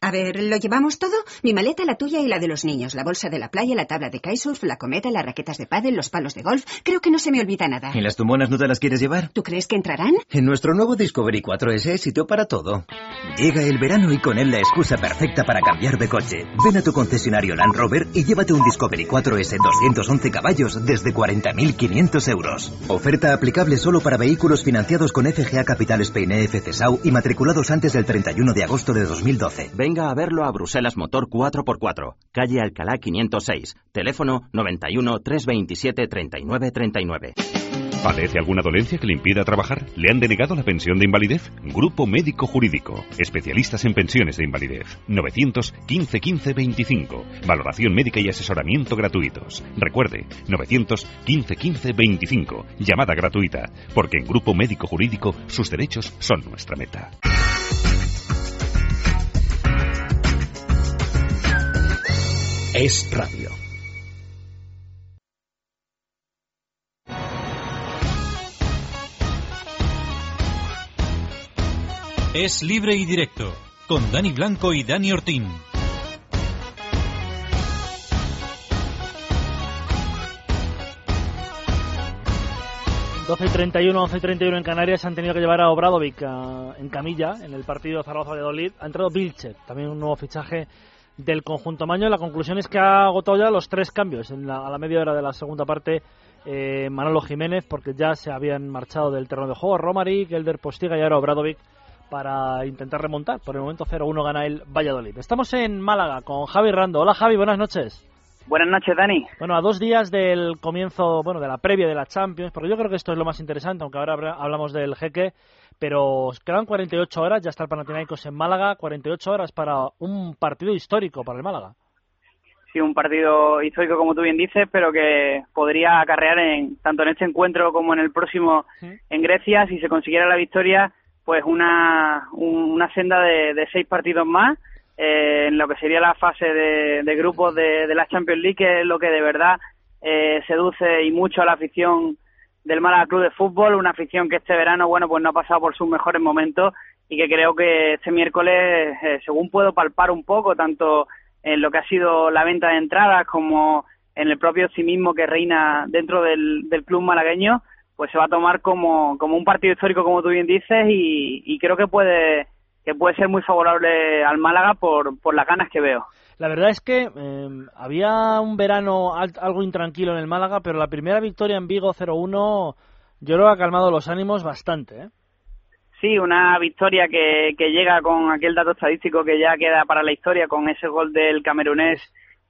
A ver, ¿lo llevamos todo? Mi maleta, la tuya y la de los niños, la bolsa de la playa, la tabla de kitesurf, la cometa, las raquetas de pádel, los palos de golf. Creo que no se me olvida nada. ¿Y las tumonas no te las quieres llevar? ¿Tú crees que entrarán? En nuestro nuevo Discovery 4S hay sitio para todo. Llega el verano y con él la excusa perfecta para cambiar de coche. Ven a tu concesionario Land Rover y llévate un Discovery 4S 211 caballos desde 40.500 euros. Oferta aplicable solo para vehículos financiados con FGA Capital Spain EFC SAU y matriculados antes del 31 de agosto de 2012. Venga a verlo a Bruselas Motor 4x4, calle Alcalá 506, teléfono 91 327 39 39. ¿Padece alguna dolencia que le impida trabajar? ¿Le han denegado la pensión de invalidez? Grupo Médico Jurídico. Especialistas en pensiones de invalidez. 915 15 25. Valoración médica y asesoramiento gratuitos. Recuerde, 915 15 25. Llamada gratuita. Porque en Grupo Médico Jurídico sus derechos son nuestra meta. Es radio. Es libre y directo, con Dani Blanco y Dani Ortín. ...12 y 31, 11 y 31 en Canarias han tenido que llevar a Obradovic a- en camilla en el partido Zaragoza-Valladolid. Ha entrado Vilchez, también un nuevo fichaje del conjunto maño. La conclusión es que ha agotado ya los tres cambios en la- a la media hora de la segunda parte. eh, Manolo Jiménez, porque ya se habían marchado del terreno de juego. Romaric, Elder Postiga y ahora Obradovic para intentar remontar. Por el momento 0-1 gana el Valladolid. Estamos en Málaga con Javi Rando. Hola Javi, buenas noches. Buenas noches, Dani. Bueno, a dos días del comienzo, bueno, de la previa de la Champions, porque yo creo que esto es lo más interesante, aunque ahora hablamos del jeque, pero quedan 48 horas, ya está el Panathinaikos en Málaga, 48 horas para un partido histórico para el Málaga. Sí, un partido histórico, como tú bien dices, pero que podría acarrear en tanto en este encuentro como en el próximo en Grecia, si se consiguiera la victoria, pues una, un- una senda de, de seis partidos más eh, en lo que sería la fase de, de grupos de, de la Champions League, que es lo que de verdad eh, seduce y mucho a la afición del Málaga Club de Fútbol, una afición que este verano, bueno, pues no ha pasado por sus mejores momentos y que creo que este miércoles, eh, según puedo palpar un poco, tanto en lo que ha sido la venta de entradas como en el propio optimismo que reina dentro del, del club malagueño, pues se va a tomar como, como un partido histórico, como tú bien dices, y, y creo que puede que puede ser muy favorable al Málaga por, por las ganas que veo. La verdad es que eh, había un verano al- algo intranquilo en el Málaga, pero la primera victoria en Vigo 0-1 yo creo que ha calmado los ánimos bastante. ¿eh? Sí, una victoria que, que llega con aquel dato estadístico que ya queda para la historia, con ese gol del camerunés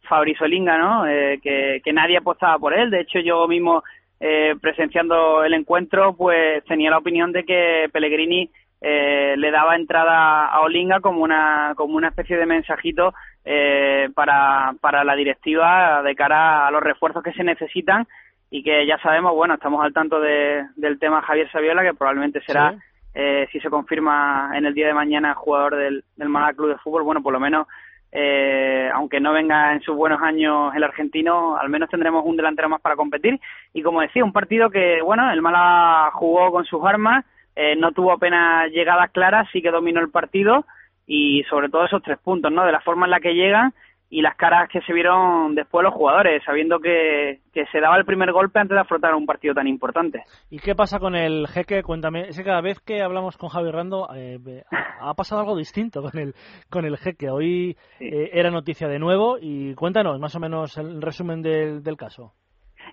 Fabrizio Linga, ¿no? Eh, que, que nadie apostaba por él. De hecho, yo mismo, eh, presenciando el encuentro, pues tenía la opinión de que Pellegrini eh, le daba entrada a Olinga como una, como una especie de mensajito eh, para, para la directiva de cara a los refuerzos que se necesitan y que ya sabemos, bueno, estamos al tanto de- del tema Javier Saviola, que probablemente será Sí. eh, si se confirma en el día de mañana jugador del, del Málaga Club de Fútbol, bueno, por lo menos, eh, aunque no venga en sus buenos años el argentino, al menos tendremos un delantero más para competir. Y como decía, un partido que, bueno, el Málaga jugó con sus armas, eh, no tuvo apenas llegadas claras, sí que dominó el partido y sobre todo esos tres puntos, ¿no? De la forma en la que llegan y las caras que se vieron después los jugadores, sabiendo que, que se daba el primer golpe antes de afrontar un partido tan importante. ¿Y qué pasa con el jeque? Cuéntame, es que cada vez que hablamos con Javi Rando eh, ha pasado algo distinto con el, con el jeque. Hoy eh, era noticia de nuevo y cuéntanos más o menos el resumen del, del caso.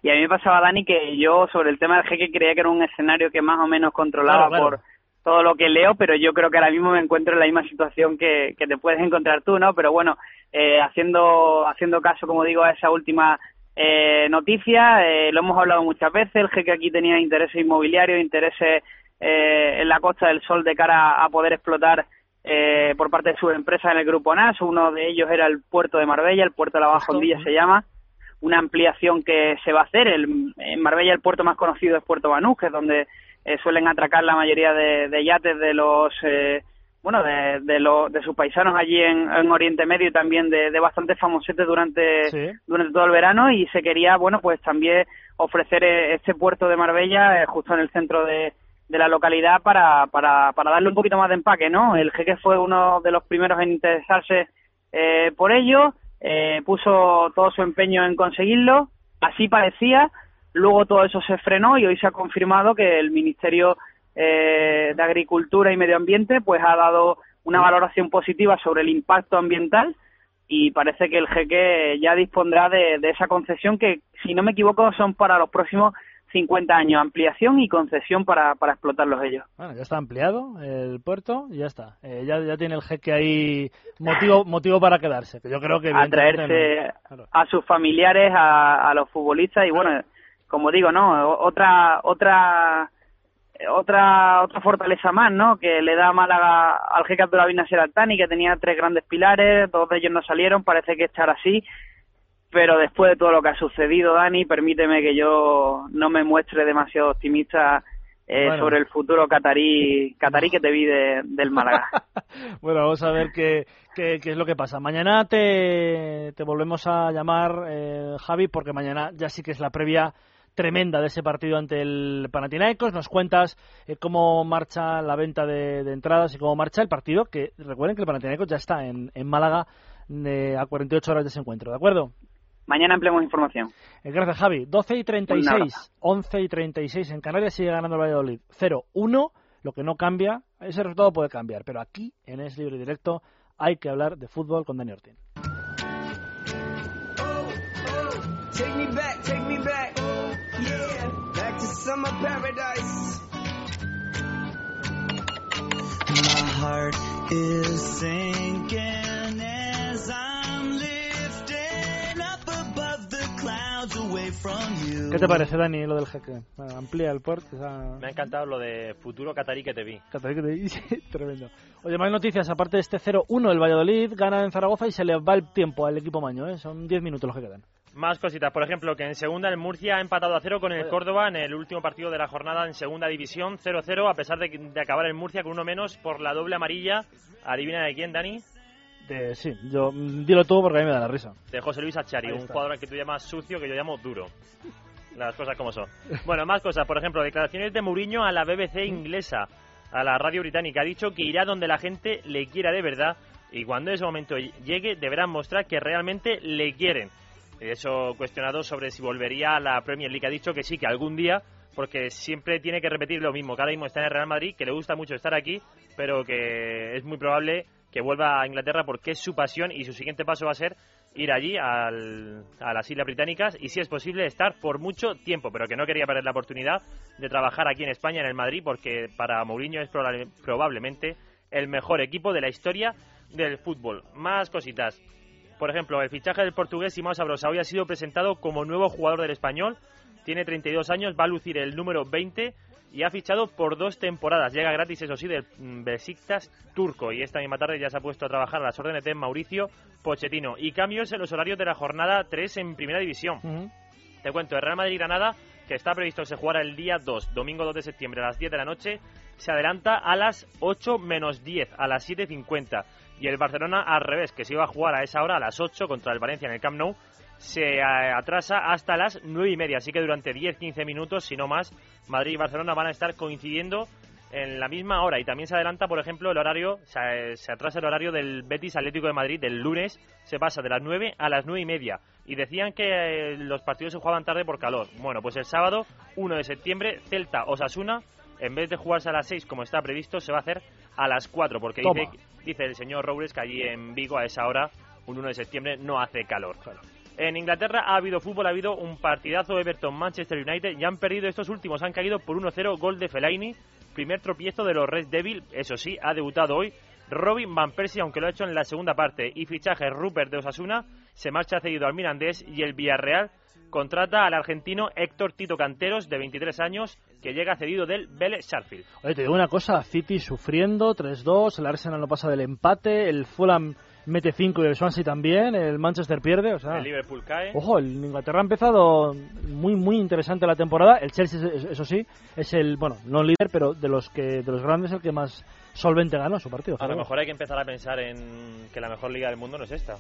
Y a mí me pasaba, Dani, que yo sobre el tema del jeque creía que era un escenario que más o menos controlaba Claro, claro. por todo lo que leo, pero yo creo que ahora mismo me encuentro en la misma situación que, que te puedes encontrar tú, ¿no? Pero bueno, eh, haciendo, haciendo caso, como digo, a esa última eh, noticia, eh, lo hemos hablado muchas veces, el jeque aquí tenía intereses inmobiliarios, intereses eh, en la Costa del Sol de cara a poder explotar eh, por parte de sus empresas en el grupo NAS. Uno de ellos era el puerto de Marbella, el puerto de la Baja Hondilla se llama. Una ampliación que se va a hacer. El, en Marbella el puerto más conocido es Puerto Banús, que es donde eh, suelen atracar la mayoría de, de yates de los eh, bueno de, de, lo- de sus paisanos allí en, en Oriente Medio y también de, de bastantes famosetes durante durante todo el verano y se quería bueno pues también ofrecer eh, este puerto de Marbella eh, justo en el centro de, de la localidad para, para, para darle un poquito más de empaque, ¿no? El jeque fue uno de los primeros en interesarse eh, por ello, eh, puso todo su empeño en conseguirlo, así parecía, luego todo eso se frenó y hoy se ha confirmado que el Ministerio eh, de Agricultura y Medio Ambiente pues ha dado una valoración positiva sobre el impacto ambiental y parece que el jeque ya dispondrá de, de esa concesión que, si no me equivoco, son para los próximos 50 años, ampliación y concesión para, para explotarlos ellos. Bueno, ya está ampliado el puerto y ya está. Eh, ya, ya tiene el jeque ahí motivo motivo para quedarse. Que yo creo que a evidentemente traerse no. a sus familiares, a, a los futbolistas y bueno, como digo, ¿no? Otra, otra, otra, otra fortaleza más, ¿no? Que le da Málaga al Jeque Abdullah Nasser Al-Thani, que tenía tres grandes pilares, dos de ellos no salieron, parece que estar así. Pero después de todo lo que ha sucedido, Dani, permíteme que yo no me muestre demasiado optimista eh, Bueno. sobre el futuro catarí, catarí que te vi de- del Málaga. <laughs> Bueno, vamos a ver qué, qué, qué es lo que pasa. Mañana te, te volvemos a llamar, eh, Javi, porque mañana ya sí que es la previa tremenda de ese partido ante el Panathinaikos. Nos cuentas eh, cómo marcha la venta de, de entradas y cómo marcha el partido, que recuerden que el Panathinaikos ya está en, en Málaga eh, a 48 horas de ese encuentro, ¿de acuerdo? Mañana ampliamos información. Eh, Gracias, Javi. 12 y Un 36, abrazo. 11 y 36 en Canarias sigue ganando el Valladolid. 0-1, lo que no cambia, ese resultado puede cambiar, pero aquí, en Es Libre y Directo, hay que hablar de fútbol con Dani Ortín. Take me back, take me back. Yeah, back to summer paradise. My heart is ¿Qué te parece, Dani, lo del jeque? Bueno, amplía el puerto. o sea, Me ha encantado lo de futuro catarí que te vi. Catarí que te dice, <laughs> tremendo. Oye, más noticias, aparte de este 0-1, el Valladolid gana en Zaragoza y se le va el tiempo al equipo maño, ¿eh? Son 10 minutos los que quedan. Más cositas, por ejemplo, que en segunda el Murcia ha empatado a cero con el Córdoba en el último partido de la jornada en segunda división, 0-0, a pesar de, de acabar el Murcia con uno menos por la doble amarilla. Adivina de quién, Dani. De, sí, yo, mm, dilo tú porque a mí me da la risa. De José Luis Achari, un jugador al que tú llamas sucio, que yo llamo duro. Las cosas como son. Bueno, más cosas, por ejemplo, declaraciones de Mourinho a la BBC inglesa, a la radio británica. Ha dicho que irá donde la gente le quiera de verdad y cuando ese momento llegue deberán mostrar que realmente le quieren. De hecho, cuestionado sobre si volvería a la Premier League, ha dicho que sí, que algún día, porque siempre tiene que repetir lo mismo. Cada mismo está en el Real Madrid, que le gusta mucho estar aquí, pero que es muy probable que vuelva a Inglaterra porque es su pasión y su siguiente paso va a ser ir allí al- a las Islas Británicas y si es posible estar por mucho tiempo, pero que no quería perder la oportunidad de trabajar aquí en España, en el Madrid, porque para Mourinho es probable- probablemente el mejor equipo de la historia del fútbol. Más cositas. Por ejemplo, el fichaje del portugués Simão Sabrosa hoy ha sido presentado como nuevo jugador del español. Tiene 32 años, va a lucir el número 20 y ha fichado por dos temporadas. Llega gratis, eso sí, del mm, Besiktas turco y esta misma tarde ya se ha puesto a trabajar a las órdenes de Mauricio Pochettino. Y cambios en los horarios de la jornada 3 en Primera División. Te cuento, el Real Madrid-Granada, que está previsto que se jugara el día 2, domingo 2 de septiembre a las 10 de la noche, se adelanta a las 8 menos 10, a las 7.50. Y el Barcelona al revés, que se iba a jugar a esa hora, a las 8, contra el Valencia en el Camp Nou, se eh, atrasa hasta las 9 y media. Así que durante 10-15 minutos, si no más, Madrid y Barcelona van a estar coincidiendo en la misma hora. Y también se adelanta, por ejemplo, el horario, se, se atrasa el horario del Betis Atlético de Madrid del lunes, se pasa de las 9 a las 9 y media. Y decían que eh, los partidos se jugaban tarde por calor. Bueno, pues el sábado, 1 de septiembre, Celta Osasuna, en vez de jugarse a las 6 como está previsto, se va a hacer a las 4, porque dice, dice el señor Roures que allí en Vigo a esa hora, un 1 de septiembre, no hace calor. En Inglaterra ha habido fútbol, ha habido un partidazo Everton-Manchester United y han perdido estos últimos, han caído por 1-0 gol de Fellaini, primer tropiezo de los Red Devil, eso sí, ha debutado hoy Robin Van Persie, aunque lo ha hecho en la segunda parte, y fichaje Rupert de Osasuna, se marcha cedido al Mirandés y el Villarreal contrata al argentino Héctor Tito Canteros, de 23 años, que llega cedido del Vélez Sharfield. Oye, te digo una cosa, City sufriendo, 3-2, el Arsenal no pasa del empate, el Fulham mete 5 y el Swansea también, el Manchester pierde, o sea... El Liverpool cae. Ojo, el Inglaterra ha empezado muy muy interesante la temporada, el Chelsea eso sí, es el, bueno, no líder, pero de los que de los grandes el que más solvente ganó su partido. A lo mejor hay que empezar a pensar en que la mejor liga del mundo no es esta.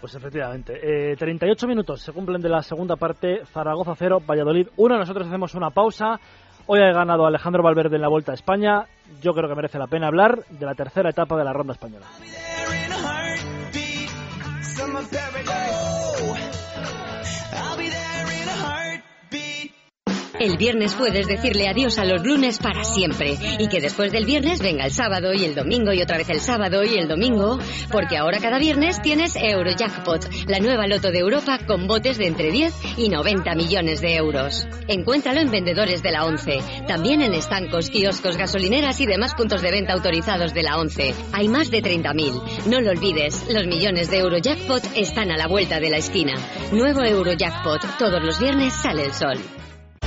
Pues efectivamente. Eh, 38 minutos se cumplen de la segunda parte. Zaragoza 0, Valladolid 1. Nosotros hacemos una pausa. Hoy ha ganado Alejandro Valverde en la Vuelta a España. Yo creo que merece la pena hablar de la tercera etapa de la ronda española. of paradise. Oh, I'll be there. El viernes puedes decirle adiós a los lunes para siempre y que después del viernes venga el sábado y el domingo y otra vez el sábado y el domingo, porque ahora cada viernes tienes Eurojackpot, la nueva loto de Europa con botes de entre 10 y 90 millones de euros. Encuéntralo en vendedores de la 11, también en estancos, kioscos, gasolineras y demás puntos de venta autorizados de la 11. Hay más de 30.000. No lo olvides, los millones de Eurojackpot están a la vuelta de la esquina. Nuevo Eurojackpot, todos los viernes sale el sol.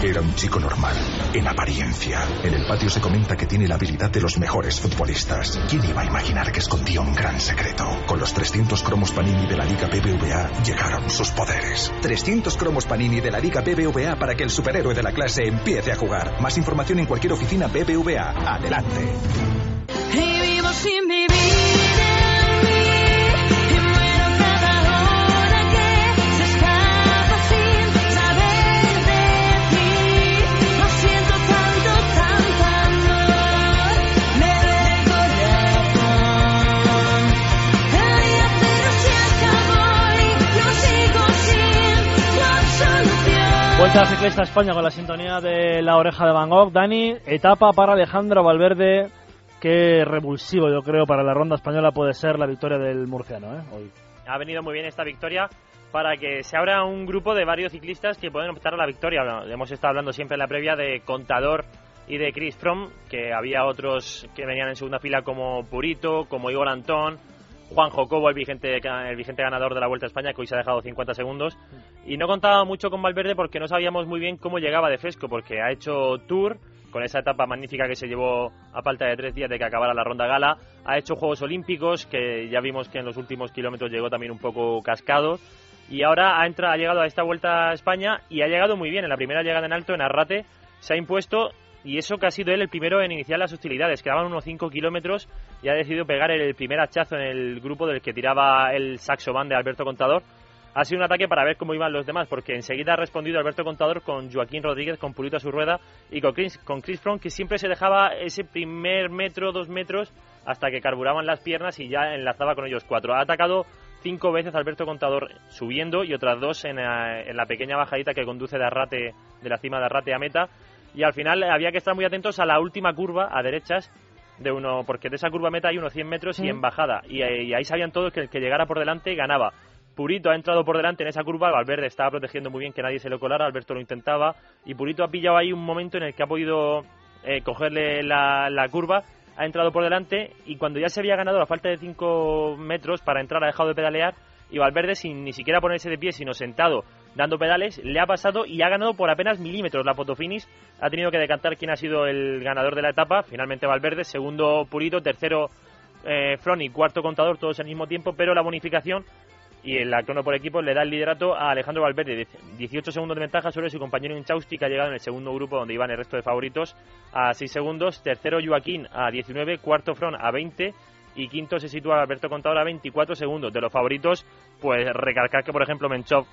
Era un chico normal, en apariencia. En el patio se comenta que tiene la habilidad de los mejores futbolistas. ¿Quién iba a imaginar que escondía un gran secreto? Con los 300 cromos Panini de la Liga BBVA llegaron sus poderes. 300 cromos Panini de la Liga BBVA para que el superhéroe de la clase empiece a jugar. Más información en cualquier oficina BBVA. Adelante. Y vivo sin vivir solución. Vuelta a ciclista España con la sintonía de la oreja de Van Gogh. Dani, etapa para Alejandro Valverde. Qué revulsivo, yo creo, para la ronda española puede ser la victoria del murciano, ¿eh? Hoy. Ha venido muy bien esta victoria para que se abra un grupo de varios ciclistas que pueden optar a la victoria. Bueno, hemos estado hablando siempre en la previa de Contador y de Chris Fromm, que había otros que venían en segunda fila como Purito, como Igor Antón, Juan Jocobo, el vigente, el vigente ganador de la Vuelta a España, que hoy se ha dejado 50 segundos. Y no contaba mucho con Valverde porque no sabíamos muy bien cómo llegaba de fresco, porque ha hecho Tour con esa etapa magnífica que se llevó a falta de tres días de que acabara la ronda gala. Ha hecho Juegos Olímpicos, que ya vimos que en los últimos kilómetros llegó también un poco cascado. Y ahora ha, entrado, ha llegado a esta Vuelta a España y ha llegado muy bien. En la primera llegada en alto, en Arrate, se ha impuesto y eso que ha sido él el primero en iniciar las hostilidades. Quedaban unos 5 kilómetros y ha decidido pegar el primer hachazo en el grupo del que tiraba el saxo band de Alberto Contador. Ha sido un ataque para ver cómo iban los demás, porque enseguida ha respondido Alberto Contador con Joaquín Rodríguez, con Purito a su rueda y con Chris, con Chris Froome, que siempre se dejaba ese primer metro, dos metros, hasta que carburaban las piernas y ya enlazaba con ellos cuatro. Ha atacado cinco veces Alberto Contador subiendo y otras dos en, la- en la pequeña bajadita que conduce de Arrate, de la cima de Arrate a meta. Y al final había que estar muy atentos a la última curva, a derechas, de uno, porque de esa curva meta hay unos 100 metros y Mm. en bajada. Y, eh, y ahí sabían todos que el que llegara por delante ganaba. Purito ha entrado por delante en esa curva, Valverde estaba protegiendo muy bien que nadie se lo colara, Alberto lo intentaba, y Purito ha pillado ahí un momento en el que ha podido eh, cogerle la, la curva, ha entrado por delante, y cuando ya se había ganado a falta de 5 metros para entrar ha dejado de pedalear, y Valverde sin ni siquiera ponerse de pie, sino sentado, dando pedales, le ha pasado y ha ganado por apenas milímetros la fotofinis. Ha tenido que decantar quién ha sido el ganador de la etapa. Finalmente Valverde, segundo Purito, tercero eh, Froni, cuarto contador, todos al mismo tiempo, pero la bonificación y el crono por equipo le da el liderato a Alejandro Valverde. 18 segundos de ventaja sobre su compañero Inchausti, que ha llegado en el segundo grupo donde iban el resto de favoritos a 6 segundos. Tercero Joaquín a 19, cuarto Fron a 20 y quinto se sitúa Alberto Contador a 24 segundos. De los favoritos, pues recalcar que, por ejemplo, Menchov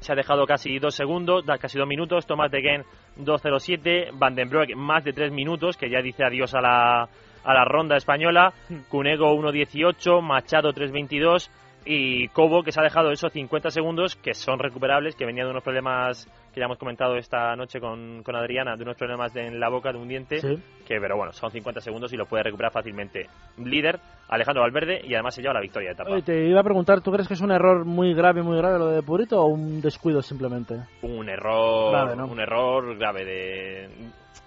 se ha dejado casi dos segundos, da casi dos minutos. Tomás de Gen 2.07. Van den Broek más de tres minutos, que ya dice adiós a la, a la ronda española. <laughs> Cunego 1.18. Machado 3.22. Y Cobo, que se ha dejado esos 50 segundos, que son recuperables, que venía de unos problemas que ya hemos comentado esta noche con, con Adriana, de unos problemas de- en la boca de un diente, Sí. que pero bueno, son 50 segundos y lo puede recuperar fácilmente. Líder, Alejandro Valverde, y además se lleva la victoria de etapa. Oye, te iba a preguntar, ¿tú crees que es un error muy grave, muy grave lo de Purito o un descuido simplemente? un error Grave, ¿no? un error grave de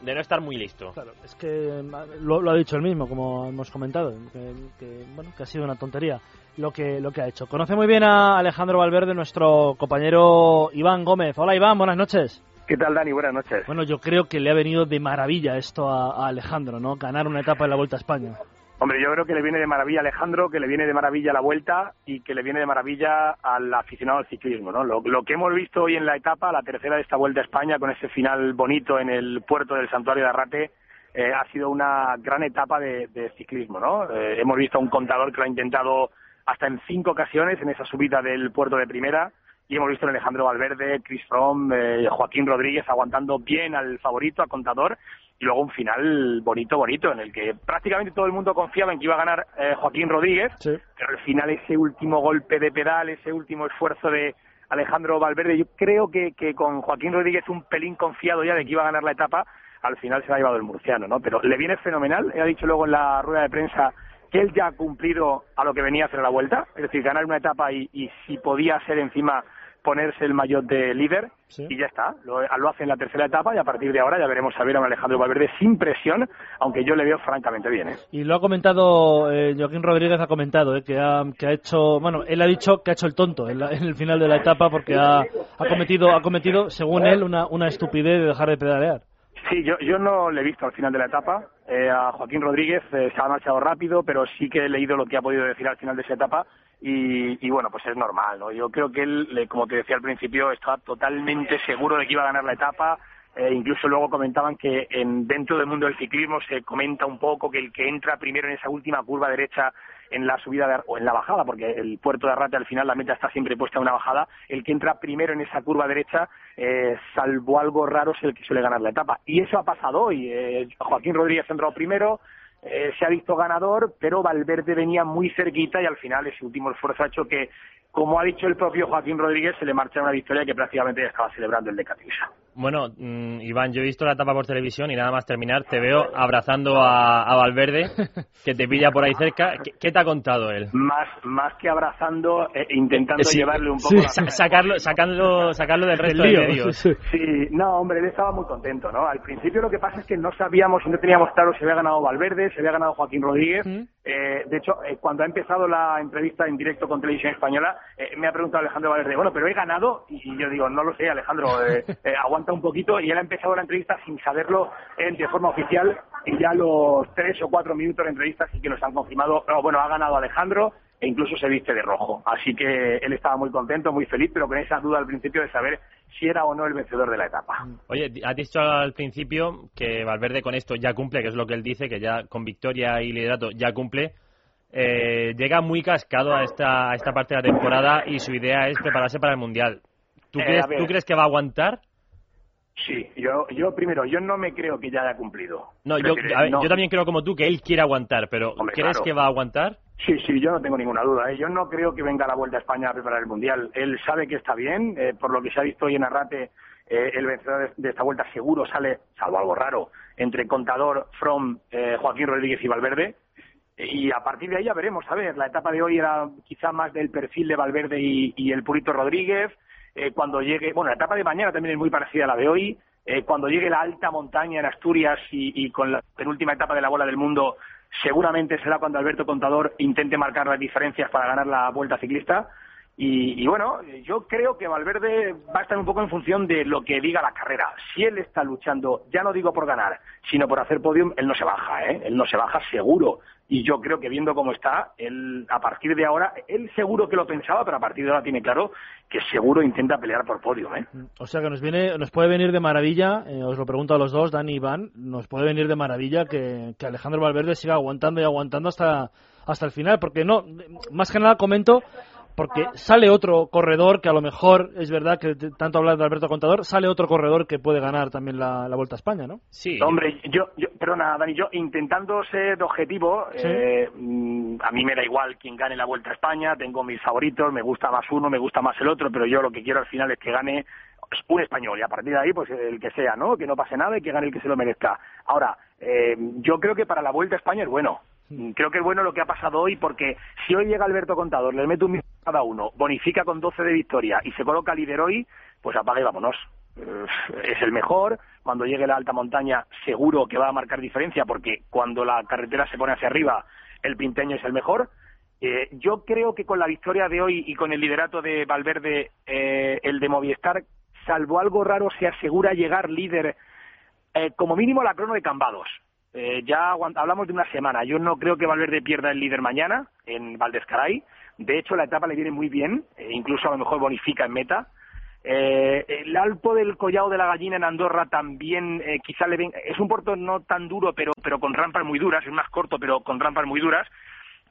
de no estar muy listo. Claro, es que lo, lo ha dicho él mismo, como hemos comentado, que, que, bueno, que ha sido una tontería lo que, lo que ha hecho. Conoce muy bien a Alejandro Valverde, nuestro compañero Iván Gómez. Hola Iván, buenas noches. ¿Qué tal, Dani? Buenas noches. Bueno, yo creo que le ha venido de maravilla esto a, a Alejandro, ¿no? Ganar una etapa en la Vuelta a España. Hombre, yo creo que le viene de maravilla a Alejandro, que le viene de maravilla la vuelta y que le viene de maravilla al aficionado al ciclismo. ¿no? Lo, lo, que hemos visto hoy en la etapa, la tercera de esta vuelta a España, con ese final bonito en el puerto del Santuario de Arrate, eh, ha sido una gran etapa de, de ciclismo. ¿no? Eh, hemos visto a un contador que lo ha intentado hasta en cinco ocasiones en esa subida del puerto de primera y hemos visto a Alejandro Valverde, Chris Fromm, eh, Joaquín Rodríguez aguantando bien al favorito, al contador y luego un final bonito, bonito, en el que prácticamente todo el mundo confiaba en que iba a ganar eh, Joaquín Rodríguez, sí. pero al final ese último golpe de pedal, ese último esfuerzo de Alejandro Valverde, yo creo que, que con Joaquín Rodríguez un pelín confiado ya de que iba a ganar la etapa, al final se la ha llevado el murciano, ¿no? Pero le viene fenomenal, ha dicho luego en la rueda de prensa que él ya ha cumplido a lo que venía a hacer a la vuelta, es decir, ganar una etapa y, y si podía ser encima ponerse el maillot de líder sí. y ya está. Lo, lo, hace en la tercera etapa y a partir de ahora ya veremos a ver a un Alejandro Valverde sin presión, aunque yo le veo francamente bien. ¿eh? Y lo ha comentado, eh, Joaquín Rodríguez ha comentado eh, que, ha, que ha hecho, bueno, él ha dicho que ha hecho el tonto en, la, en el final de la etapa porque ha, ha, cometido, ha cometido, según él, una, una estupidez de dejar de pedalear. Sí, yo, yo no le he visto al final de la etapa. Eh, a Joaquín Rodríguez eh, se ha marchado rápido, pero sí que he leído lo que ha podido decir al final de esa etapa y, y, bueno, pues es normal, ¿no? Yo creo que él, como te decía al principio, estaba totalmente seguro de que iba a ganar la etapa. Eh, incluso luego comentaban que en, dentro del mundo del ciclismo se comenta un poco que el que entra primero en esa última curva derecha en la subida de, o en la bajada, porque el puerto de Arrate al final la meta está siempre puesta en una bajada, el que entra primero en esa curva derecha, eh, salvo algo raro, es el que suele ganar la etapa. Y eso ha pasado hoy. Eh, Joaquín Rodríguez ha entrado primero, eh, se ha visto ganador, pero Valverde venía muy cerquita y al final ese último esfuerzo ha hecho que, como ha dicho el propio Joaquín Rodríguez, se le marcha una victoria que prácticamente ya estaba celebrando el de Catisa. Bueno, mmm, Iván, yo he visto la etapa por televisión y nada más terminar te veo abrazando a, a Valverde, que te pilla por ahí cerca. ¿Qué, qué te ha contado él? Más, más que abrazando, eh, intentando sí, llevarle un poco... Sí, la... sacarlo, sacarlo, sacarlo del resto lío, de medios. Sí, sí, no, hombre, él estaba muy contento, ¿no? Al principio lo que pasa es que no sabíamos no teníamos claro si había ganado Valverde, si había ganado Joaquín Rodríguez. ¿Mm? Eh, de hecho, eh, cuando ha empezado la entrevista en directo con Televisión Española, eh, me ha preguntado Alejandro Valverde, bueno, pero he ganado, y yo digo, no lo sé, Alejandro, eh, <laughs> un poquito, y él ha empezado la entrevista sin saberlo de forma oficial, y ya los tres o cuatro minutos de entrevista sí que nos han confirmado, oh, bueno, ha ganado Alejandro, e incluso se viste de rojo. Así que él estaba muy contento, muy feliz, pero con esa duda al principio de saber si era o no el vencedor de la etapa. Oye, has dicho al principio que Valverde con esto ya cumple, que es lo que él dice, que ya con victoria y liderato ya cumple. Eh, llega muy cascado a esta, a esta parte de la temporada y su idea es prepararse para el Mundial. ¿Tú, Eh, crees. ¿tú crees que va a aguantar? Sí, yo, yo primero, yo no me creo que ya haya cumplido. No, yo, ver, no. yo también creo como tú que él quiere aguantar, pero Hombre, ¿crees claro. que va a aguantar? Sí, sí, yo no tengo ninguna duda. ¿eh? Yo no creo que venga a la Vuelta a España a preparar el Mundial. Él sabe que está bien, eh, por lo que se ha visto hoy en Arrate, eh, el vencedor de, esta Vuelta seguro sale, salvo algo raro, entre Contador, From, eh, Joaquín Rodríguez y Valverde. Y a partir de ahí ya veremos, a ver, la etapa de hoy era quizá más del perfil de Valverde y, y el Purito Rodríguez. Eh, cuando llegue, bueno, la etapa de mañana también es muy parecida a la de hoy. Eh, cuando llegue la alta montaña en Asturias y, con la penúltima etapa de la Bola del Mundo, seguramente será cuando Alberto Contador intente marcar las diferencias para ganar la Vuelta Ciclista. Y, y, bueno, yo creo que Valverde va a estar un poco en función de lo que diga la carrera. Si él está luchando, ya no digo por ganar, sino por hacer podium, él no se baja, ¿eh? Él no se baja seguro. Y yo creo que viendo cómo está, él a partir de ahora, él seguro que lo pensaba, pero a partir de ahora tiene claro que seguro intenta pelear por podium, ¿eh? O sea que nos viene, nos puede venir de maravilla, eh, os lo pregunto a los dos, Dani y Iván, nos puede venir de maravilla que, que Alejandro Valverde siga aguantando y aguantando hasta, hasta el final, porque no, más que nada comento porque sale otro corredor que a lo mejor es verdad que tanto hablar de Alberto Contador, sale otro corredor que puede ganar también la, la Vuelta a España, ¿no? Sí. Hombre, yo, yo perdona, Dani, yo intentando ser objetivo, Sí. eh, mm, a mí me da igual quién gane la Vuelta a España, tengo mis favoritos, me gusta más uno, me gusta más el otro, pero yo lo que quiero al final es que gane un español y a partir de ahí, pues el que sea, ¿no? Que no pase nada y que gane el que se lo merezca. Ahora, eh, yo creo que para la Vuelta a España es bueno. Creo que es bueno lo que ha pasado hoy porque si hoy llega Alberto Contador, le mete un minuto cada uno, bonifica con 12 de victoria y se coloca líder hoy, pues apaga y vámonos. eh, es el mejor. Cuando llegue la alta montaña, seguro que va a marcar diferencia, porque cuando la carretera se pone hacia arriba, el pinteño es el mejor. Eh, yo creo que con la victoria de hoy y con el liderato de Valverde, eh, el de Movistar, salvo algo raro, se asegura llegar líder eh, como mínimo a la crono de Cambados. Eh, ya hablamos de una semana. Yo no creo que Valverde pierda el líder mañana en Valdescaray. De hecho, la etapa le viene muy bien, eh, incluso a lo mejor bonifica en meta. Eh, el Alto del Collao de la Gallina en Andorra también eh, quizá le ven, es un puerto no tan duro, pero, pero con rampas muy duras, es más corto, pero con rampas muy duras.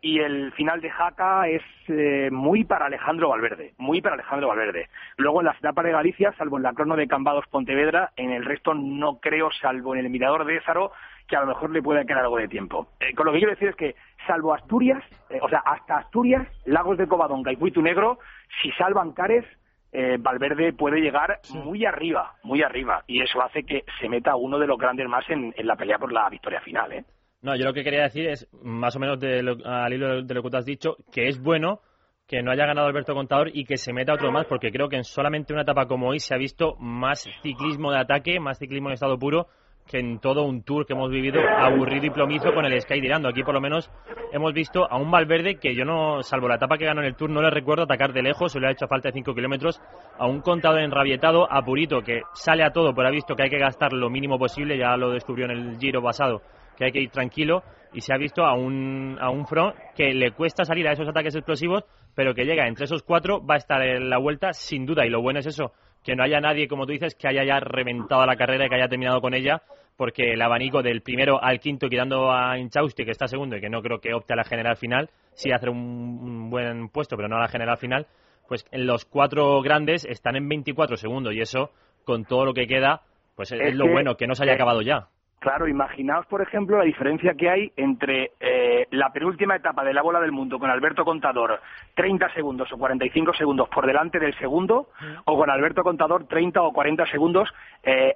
Y el final de Jaca es eh, muy para Alejandro Valverde, muy para Alejandro Valverde. Luego en las etapas de Galicia, salvo en la crono de Cambados Pontevedra, en el resto no creo, salvo en el mirador de Ézaro, que a lo mejor le pueda quedar algo de tiempo. Eh, con lo que quiero decir es que, salvo Asturias, eh, o sea, hasta Asturias, Lagos de Covadonga y Cuitu Negro, si salvan Cares, eh, Valverde puede llegar muy arriba, muy arriba, y eso hace que se meta uno de los grandes más en, en la pelea por la victoria final. ¿eh? No, yo lo que quería decir es, más o menos de lo- al hilo de lo que tú has dicho, que es bueno que no haya ganado Alberto Contador y que se meta otro más, porque creo que en solamente una etapa como hoy se ha visto más ciclismo de ataque, más ciclismo en estado puro, en todo un tour que hemos vivido aburrido y plomizo con el Sky tirando. Aquí por lo menos hemos visto a un Valverde que yo no, salvo la etapa que ganó en el tour, no le recuerdo atacar de lejos, se le ha hecho falta de 5 kilómetros, a un contador enrabietado, a Purito, que sale a todo, pero ha visto que hay que gastar lo mínimo posible, ya lo descubrió en el giro pasado, que hay que ir tranquilo, y se ha visto a un, a un front que le cuesta salir a esos ataques explosivos, pero que llega entre esos cuatro, va a estar en la vuelta sin duda, y lo bueno es eso, que no haya nadie, como tú dices, que haya ya reventado la carrera y que haya terminado con ella, porque el abanico del primero al quinto, quitando a Inchausti, que está segundo y que no creo que opte a la general final, sí hacer un, un buen puesto, pero no a la general final, pues en los cuatro grandes están en 24 segundos, y eso, con todo lo que queda, pues es, Es lo que- bueno, que no se haya eh, acabado ya. Claro, imaginaos, por ejemplo, la diferencia que hay entre eh, la penúltima etapa de la bola del mundo con Alberto Contador 30 segundos o 45 segundos por delante del segundo, o con Alberto Contador 30 o 40 segundos eh,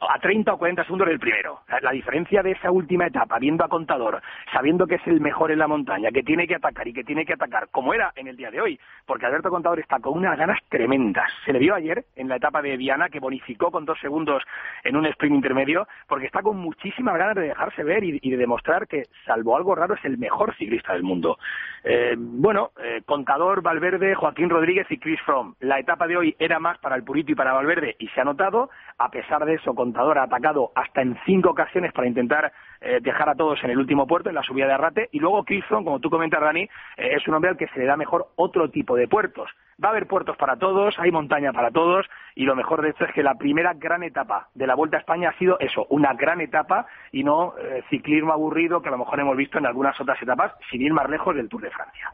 a 30 o 40 segundos del primero. La- diferencia de esa última etapa, viendo a Contador, sabiendo que es el mejor en la montaña, que tiene que atacar y que tiene que atacar, como era en el día de hoy, porque Alberto Contador está con unas ganas tremendas. Se le vio ayer en la etapa de Viana, que bonificó con dos segundos en un sprint intermedio, porque está con muchísimas ganas de dejarse ver y, de demostrar que, salvo algo raro, es el mejor ciclista del mundo. Eh, bueno, eh, Contador, Valverde, Joaquín Rodríguez y Chris Froome. La etapa de hoy era más para el Purito y para Valverde y se ha notado. A pesar de eso, Contador ha atacado hasta en cinco ocasiones para intentar eh, dejar a todos en el último puerto, en la subida de Arrate. Y luego Chris como tú comentas, Dani, eh, es un hombre al que se le da mejor otro tipo de puertos. Va a haber puertos para todos, hay montaña para todos y lo mejor de esto es que la primera gran etapa de la Vuelta a España ha sido eso, una gran etapa y no eh, ciclismo aburrido que a lo mejor hemos visto en algunas otras etapas, sin ir más lejos del Tour de Francia.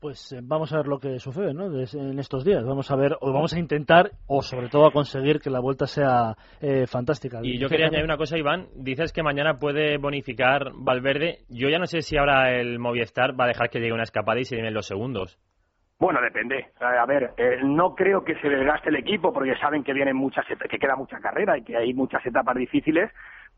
Pues eh, vamos a ver lo que sucede ¿no? En estos días. Vamos a ver, o vamos a intentar, o sobre todo a conseguir que la vuelta sea eh, fantástica. Y yo quería añadir una cosa, Iván. Dices que mañana puede bonificar Valverde. Yo ya no sé si ahora el Movistar va a dejar que llegue una escapada y se lleven los segundos. Bueno, depende. A ver, eh, no creo que se desgaste el equipo porque saben que vienen muchas que queda mucha carrera y que hay muchas etapas difíciles.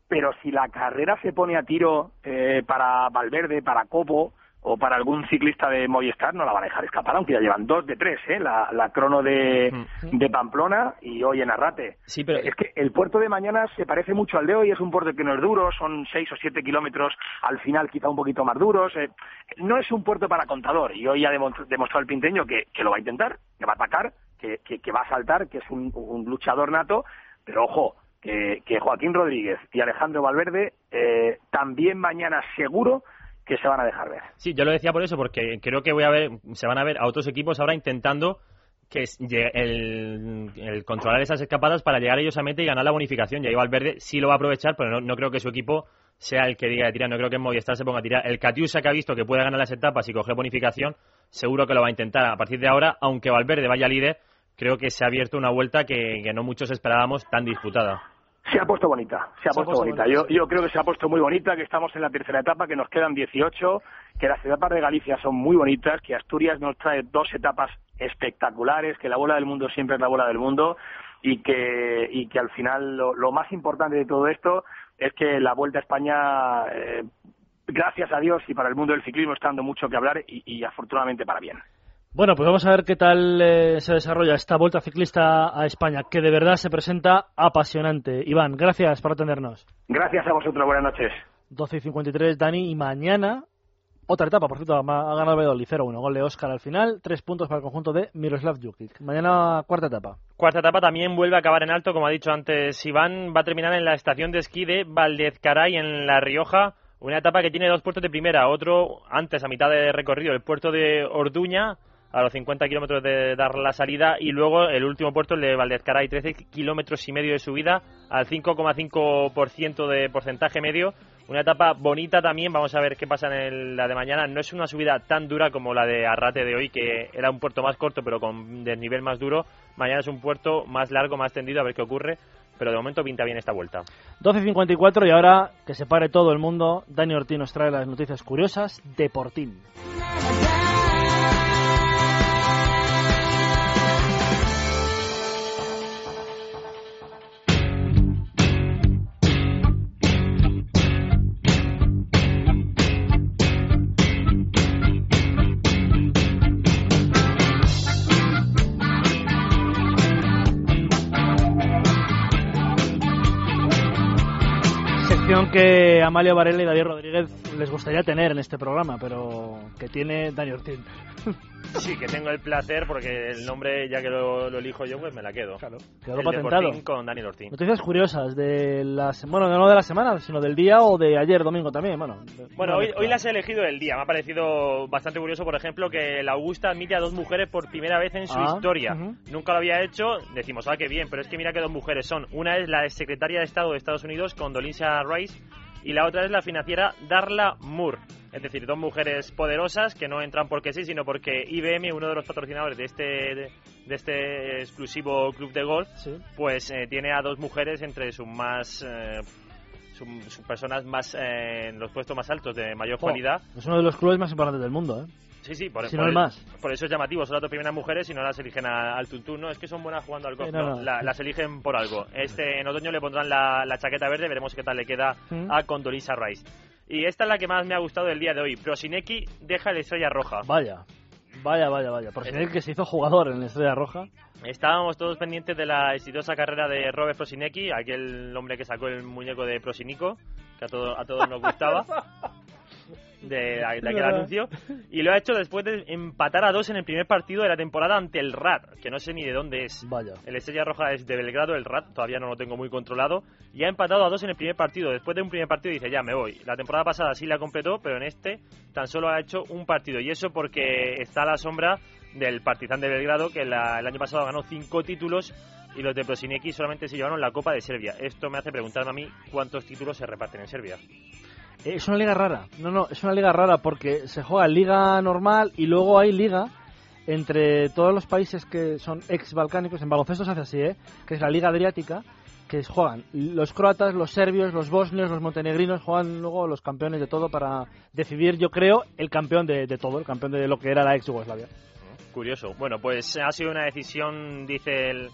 Pero si la carrera se pone a tiro eh, para Valverde, para Copo o para algún ciclista de Movistar, no la van a dejar escapar, aunque ya llevan dos de tres, ¿eh? La, la crono de, de Pamplona y hoy en Arrate. Sí, pero Es que el puerto de mañana se parece mucho al de hoy, es un puerto que no es duro, son seis o siete kilómetros, al final quizá un poquito más duros. eh, no es un puerto para contador y hoy ha demostrado el pinteño que, que lo va a intentar, que va a atacar, que, que- que va a saltar, que es un, un luchador nato, pero ojo, que, que Joaquín Rodríguez y Alejandro Valverde eh, también mañana seguro que se van a dejar ver. Sí, yo lo decía por eso, porque creo que voy a ver, se van a ver a otros equipos ahora intentando que el, el controlar esas escapadas para llegar ellos a meta y ganar la bonificación. Y ahí Valverde sí lo va a aprovechar, pero no, no creo que su equipo sea el que diga de tirar. No creo que en Movistar se ponga a tirar. El Catiusa que ha visto que puede ganar las etapas y coger bonificación, seguro que lo va a intentar. A partir de ahora, aunque Valverde vaya líder, creo que se ha abierto una vuelta que no muchos esperábamos tan disputada. Se ha puesto bonita, se ha puesto bonita. Yo, yo creo que se ha puesto muy bonita, que estamos en la tercera etapa, que nos quedan 18, que las etapas de Galicia son muy bonitas, que Asturias nos trae dos etapas espectaculares, que la bola del mundo siempre es la bola del mundo y que, y que al final lo, lo más importante de todo esto es que la Vuelta a España, eh, gracias a Dios y para el mundo del ciclismo, está dando mucho que hablar y, y afortunadamente para bien. Bueno, pues vamos a ver qué tal eh, se desarrolla esta vuelta ciclista a España, que de verdad se presenta apasionante. Iván, gracias por atendernos. Gracias a vosotros, buenas noches. 12 y 53, Dani, y mañana otra etapa, por cierto, ha ha ganado el Valladolid 0-1, gol de Óscar al final, tres puntos para el conjunto de Miroslav Jukic. Mañana cuarta etapa. Cuarta etapa también vuelve a acabar en alto, como ha dicho antes Iván, va a terminar en la estación de esquí de Valdezcaray en La Rioja, una etapa que tiene dos puertos de primera, otro antes a mitad de recorrido, el puerto de Orduña, a los 50 kilómetros de dar la salida, y luego el último puerto, el de Valdezcaray, 13 kilómetros y medio de subida, al 5,5% de porcentaje medio. Una etapa bonita también, vamos a ver qué pasa en la de mañana. No es una subida tan dura como la de Arrate de hoy, que era un puerto más corto pero con desnivel más duro. Mañana es un puerto más largo, más tendido, a ver qué ocurre. Pero de momento pinta bien esta vuelta. 12.54 y ahora que se pare todo el mundo, Dani Ortiz nos trae las noticias curiosas de Portín. Que Amalio Varela y David Rodríguez les gustaría tener en este programa, pero que tiene Dani Ortiz. <laughs> <laughs> Sí, que tengo el placer porque el nombre, ya que lo, lo elijo yo, pues me la quedo. Quedó el de patentado. Con Daniel Ortín. Noticias curiosas de la bueno, no de la semana, sino del día o de ayer domingo también, bueno. Bueno, hoy, hoy las he elegido del día. Me ha parecido bastante curioso, por ejemplo, que la Augusta admite a dos mujeres por primera vez en su Ah, historia. Nunca lo había hecho. Decimos, ah, qué bien, pero es que mira que dos mujeres son. Una es la secretaria de Estado de Estados Unidos, Condoleezza Rice, y la otra es la financiera Darla Moore. Es decir, dos mujeres poderosas que no entran porque sí, sino porque IBM, uno de los patrocinadores de este, de, de este exclusivo club de golf, pues eh, tiene a dos mujeres entre sus más... eh, su- sus personas más eh, en los puestos más altos de mayor Jo, cualidad Es uno de los clubes más importantes del mundo, ¿eh? Sí, sí, por, Si por no el más. por eso es llamativo. Son las dos primeras mujeres y no las eligen a- al tuntún. No, es que son buenas jugando al golf. No, no, la- las eligen por algo. Este En otoño le pondrán la, la chaqueta verde. Veremos qué tal le queda Mm. a Condoleezza Rice. Y esta es la que más me ha gustado del día de hoy. Prosinecki deja la estrella roja. Vaya, vaya, vaya, vaya. Por el que se hizo jugador en la Estrella Roja. Estábamos todos pendientes de la exitosa carrera de Robert Prosinecki, aquel hombre que sacó el muñeco de Prosinico, que a, todo- a todos nos gustaba. <laughs> De, de aquel anuncio y lo ha hecho después de empatar a dos en el primer partido de la temporada ante el RAD, que no sé ni de dónde es. Vaya. El Estrella Roja es de Belgrado, el RAD todavía no lo tengo muy controlado. Y ha empatado a dos en el primer partido. Después de un primer partido dice, ya me voy. La temporada pasada sí la completó, pero en este tan solo ha hecho un partido. Y eso porque está a la sombra del Partizan de Belgrado, que la- el año pasado ganó cinco títulos y los de Prosinecki solamente se llevaron la Copa de Serbia. Esto me hace preguntarme a mí cuántos títulos se reparten en Serbia. Es una liga rara. No, no, es una liga rara porque se juega liga normal y luego hay liga entre todos los países que son ex-balcánicos. En baloncesto se hace así, ¿eh? Que es la liga adriática, que juegan los croatas, los serbios, los bosnios, los montenegrinos, juegan luego los campeones de todo para decidir, yo creo, el campeón de, de todo, el campeón de lo que era la ex-Yugoslavia. Curioso. Bueno, pues ha sido una decisión, dice el,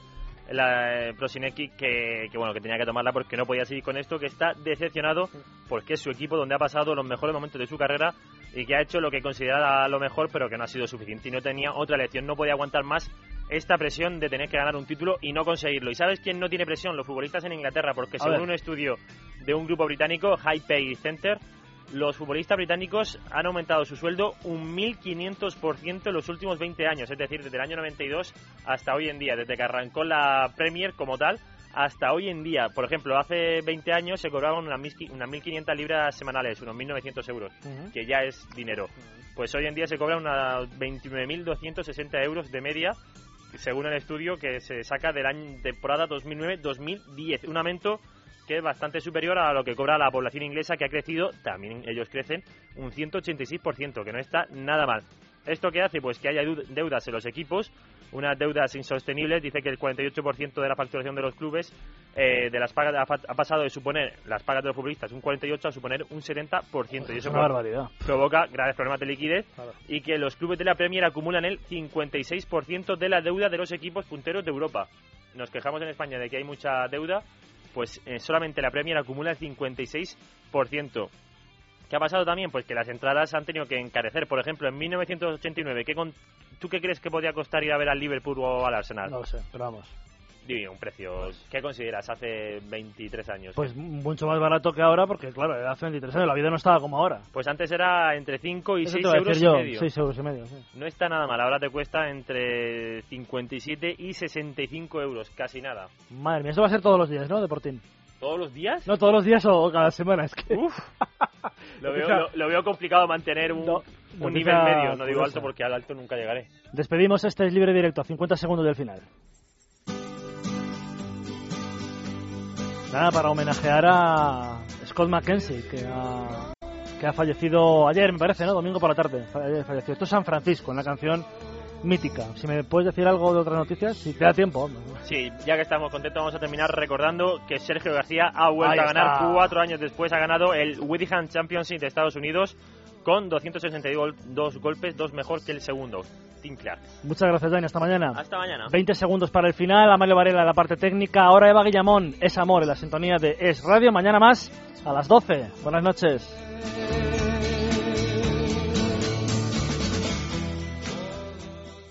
la, eh, Prosinecki, que, que, bueno que tenía que tomarla porque no podía seguir con esto, que está decepcionado porque es su equipo donde ha pasado los mejores momentos de su carrera y que ha hecho lo que consideraba lo mejor, pero que no ha sido suficiente y no tenía otra elección, no podía aguantar más esta presión de tener que ganar un título y no conseguirlo. ¿Y sabes quién no tiene presión? Los futbolistas en Inglaterra, porque A según ver. un estudio de un grupo británico, High Pay Center, los futbolistas británicos han aumentado su sueldo un 1.500% en los últimos 20 años, es decir, desde el año 92 hasta hoy en día, desde que arrancó la Premier como tal hasta hoy en día. Por ejemplo, hace 20 años se cobraban unas 1.000 unas 1.500 libras semanales, unos 1.900 euros, que ya es dinero. Pues hoy en día se cobran unas 29.260 euros de media, según el estudio que se saca del año temporada 2009-2010. Un aumento que es bastante superior a lo que cobra la población inglesa, que ha crecido, también ellos crecen, un 186%, que no está nada mal. ¿Esto qué hace? Pues que haya deud- deudas en los equipos, unas deudas insostenibles. Dice que el 48% de la facturación de los clubes eh, de las pagas ha, pasado de suponer las pagas de los futbolistas un 48% a suponer un 70%. Y eso una pro- barbaridad. provoca graves problemas de liquidez y que los clubes de la Premier acumulan el 56% de la deuda de los equipos punteros de Europa. Nos quejamos en España de que hay mucha deuda, pues eh, solamente la Premier acumula el 56%. ¿Qué ha pasado también? Pues que las entradas han tenido que encarecer. Por ejemplo, en 1989, ¿qué, con- ¿tú qué crees que podría costar ir a ver al Liverpool o al Arsenal? No sé, pero vamos. Un precio. ¿Qué consideras hace 23 años? Pues mucho más barato que ahora, porque claro, hace 23 años la vida no estaba como ahora. Pues antes era entre 5 y Eso 6 te iba a euros decir y yo, medio. 6 euros y medio, sí. No está nada mal, ahora te cuesta entre 57 y 65 euros, casi nada. Madre mía, esto va a ser todos los días, ¿no, Deportín? ¿Todos los días? No, todos los días o cada semana, es que... <laughs> Lo veo, lo, lo veo complicado mantener un, nivel medio, no digo alto porque al alto nunca llegaré. Despedimos este es libre directo, a 50 segundos del final. Nada, para homenajear a Scott McKenzie, que ha, que ha fallecido ayer, me parece, ¿no? Domingo por la tarde. Ayer falleció. Esto es San Francisco, en la canción mítica. Si me puedes decir algo de otras noticias, si te da tiempo. Sí, ya que estamos contentos, vamos a terminar recordando que Sergio García ha vuelto Ahí a ganar está. cuatro años después. Ha ganado el Whittingham Championship de Estados Unidos con 262 golpes, dos mejor que el segundo, Tim Clark. Muchas gracias, Dani. Hasta mañana. Hasta mañana. 20 segundos para el final. Amalio Varela, la parte técnica. Ahora Eva Guillamón, Es Amor, en la sintonía de Es Radio. Mañana más a las 12. Buenas noches.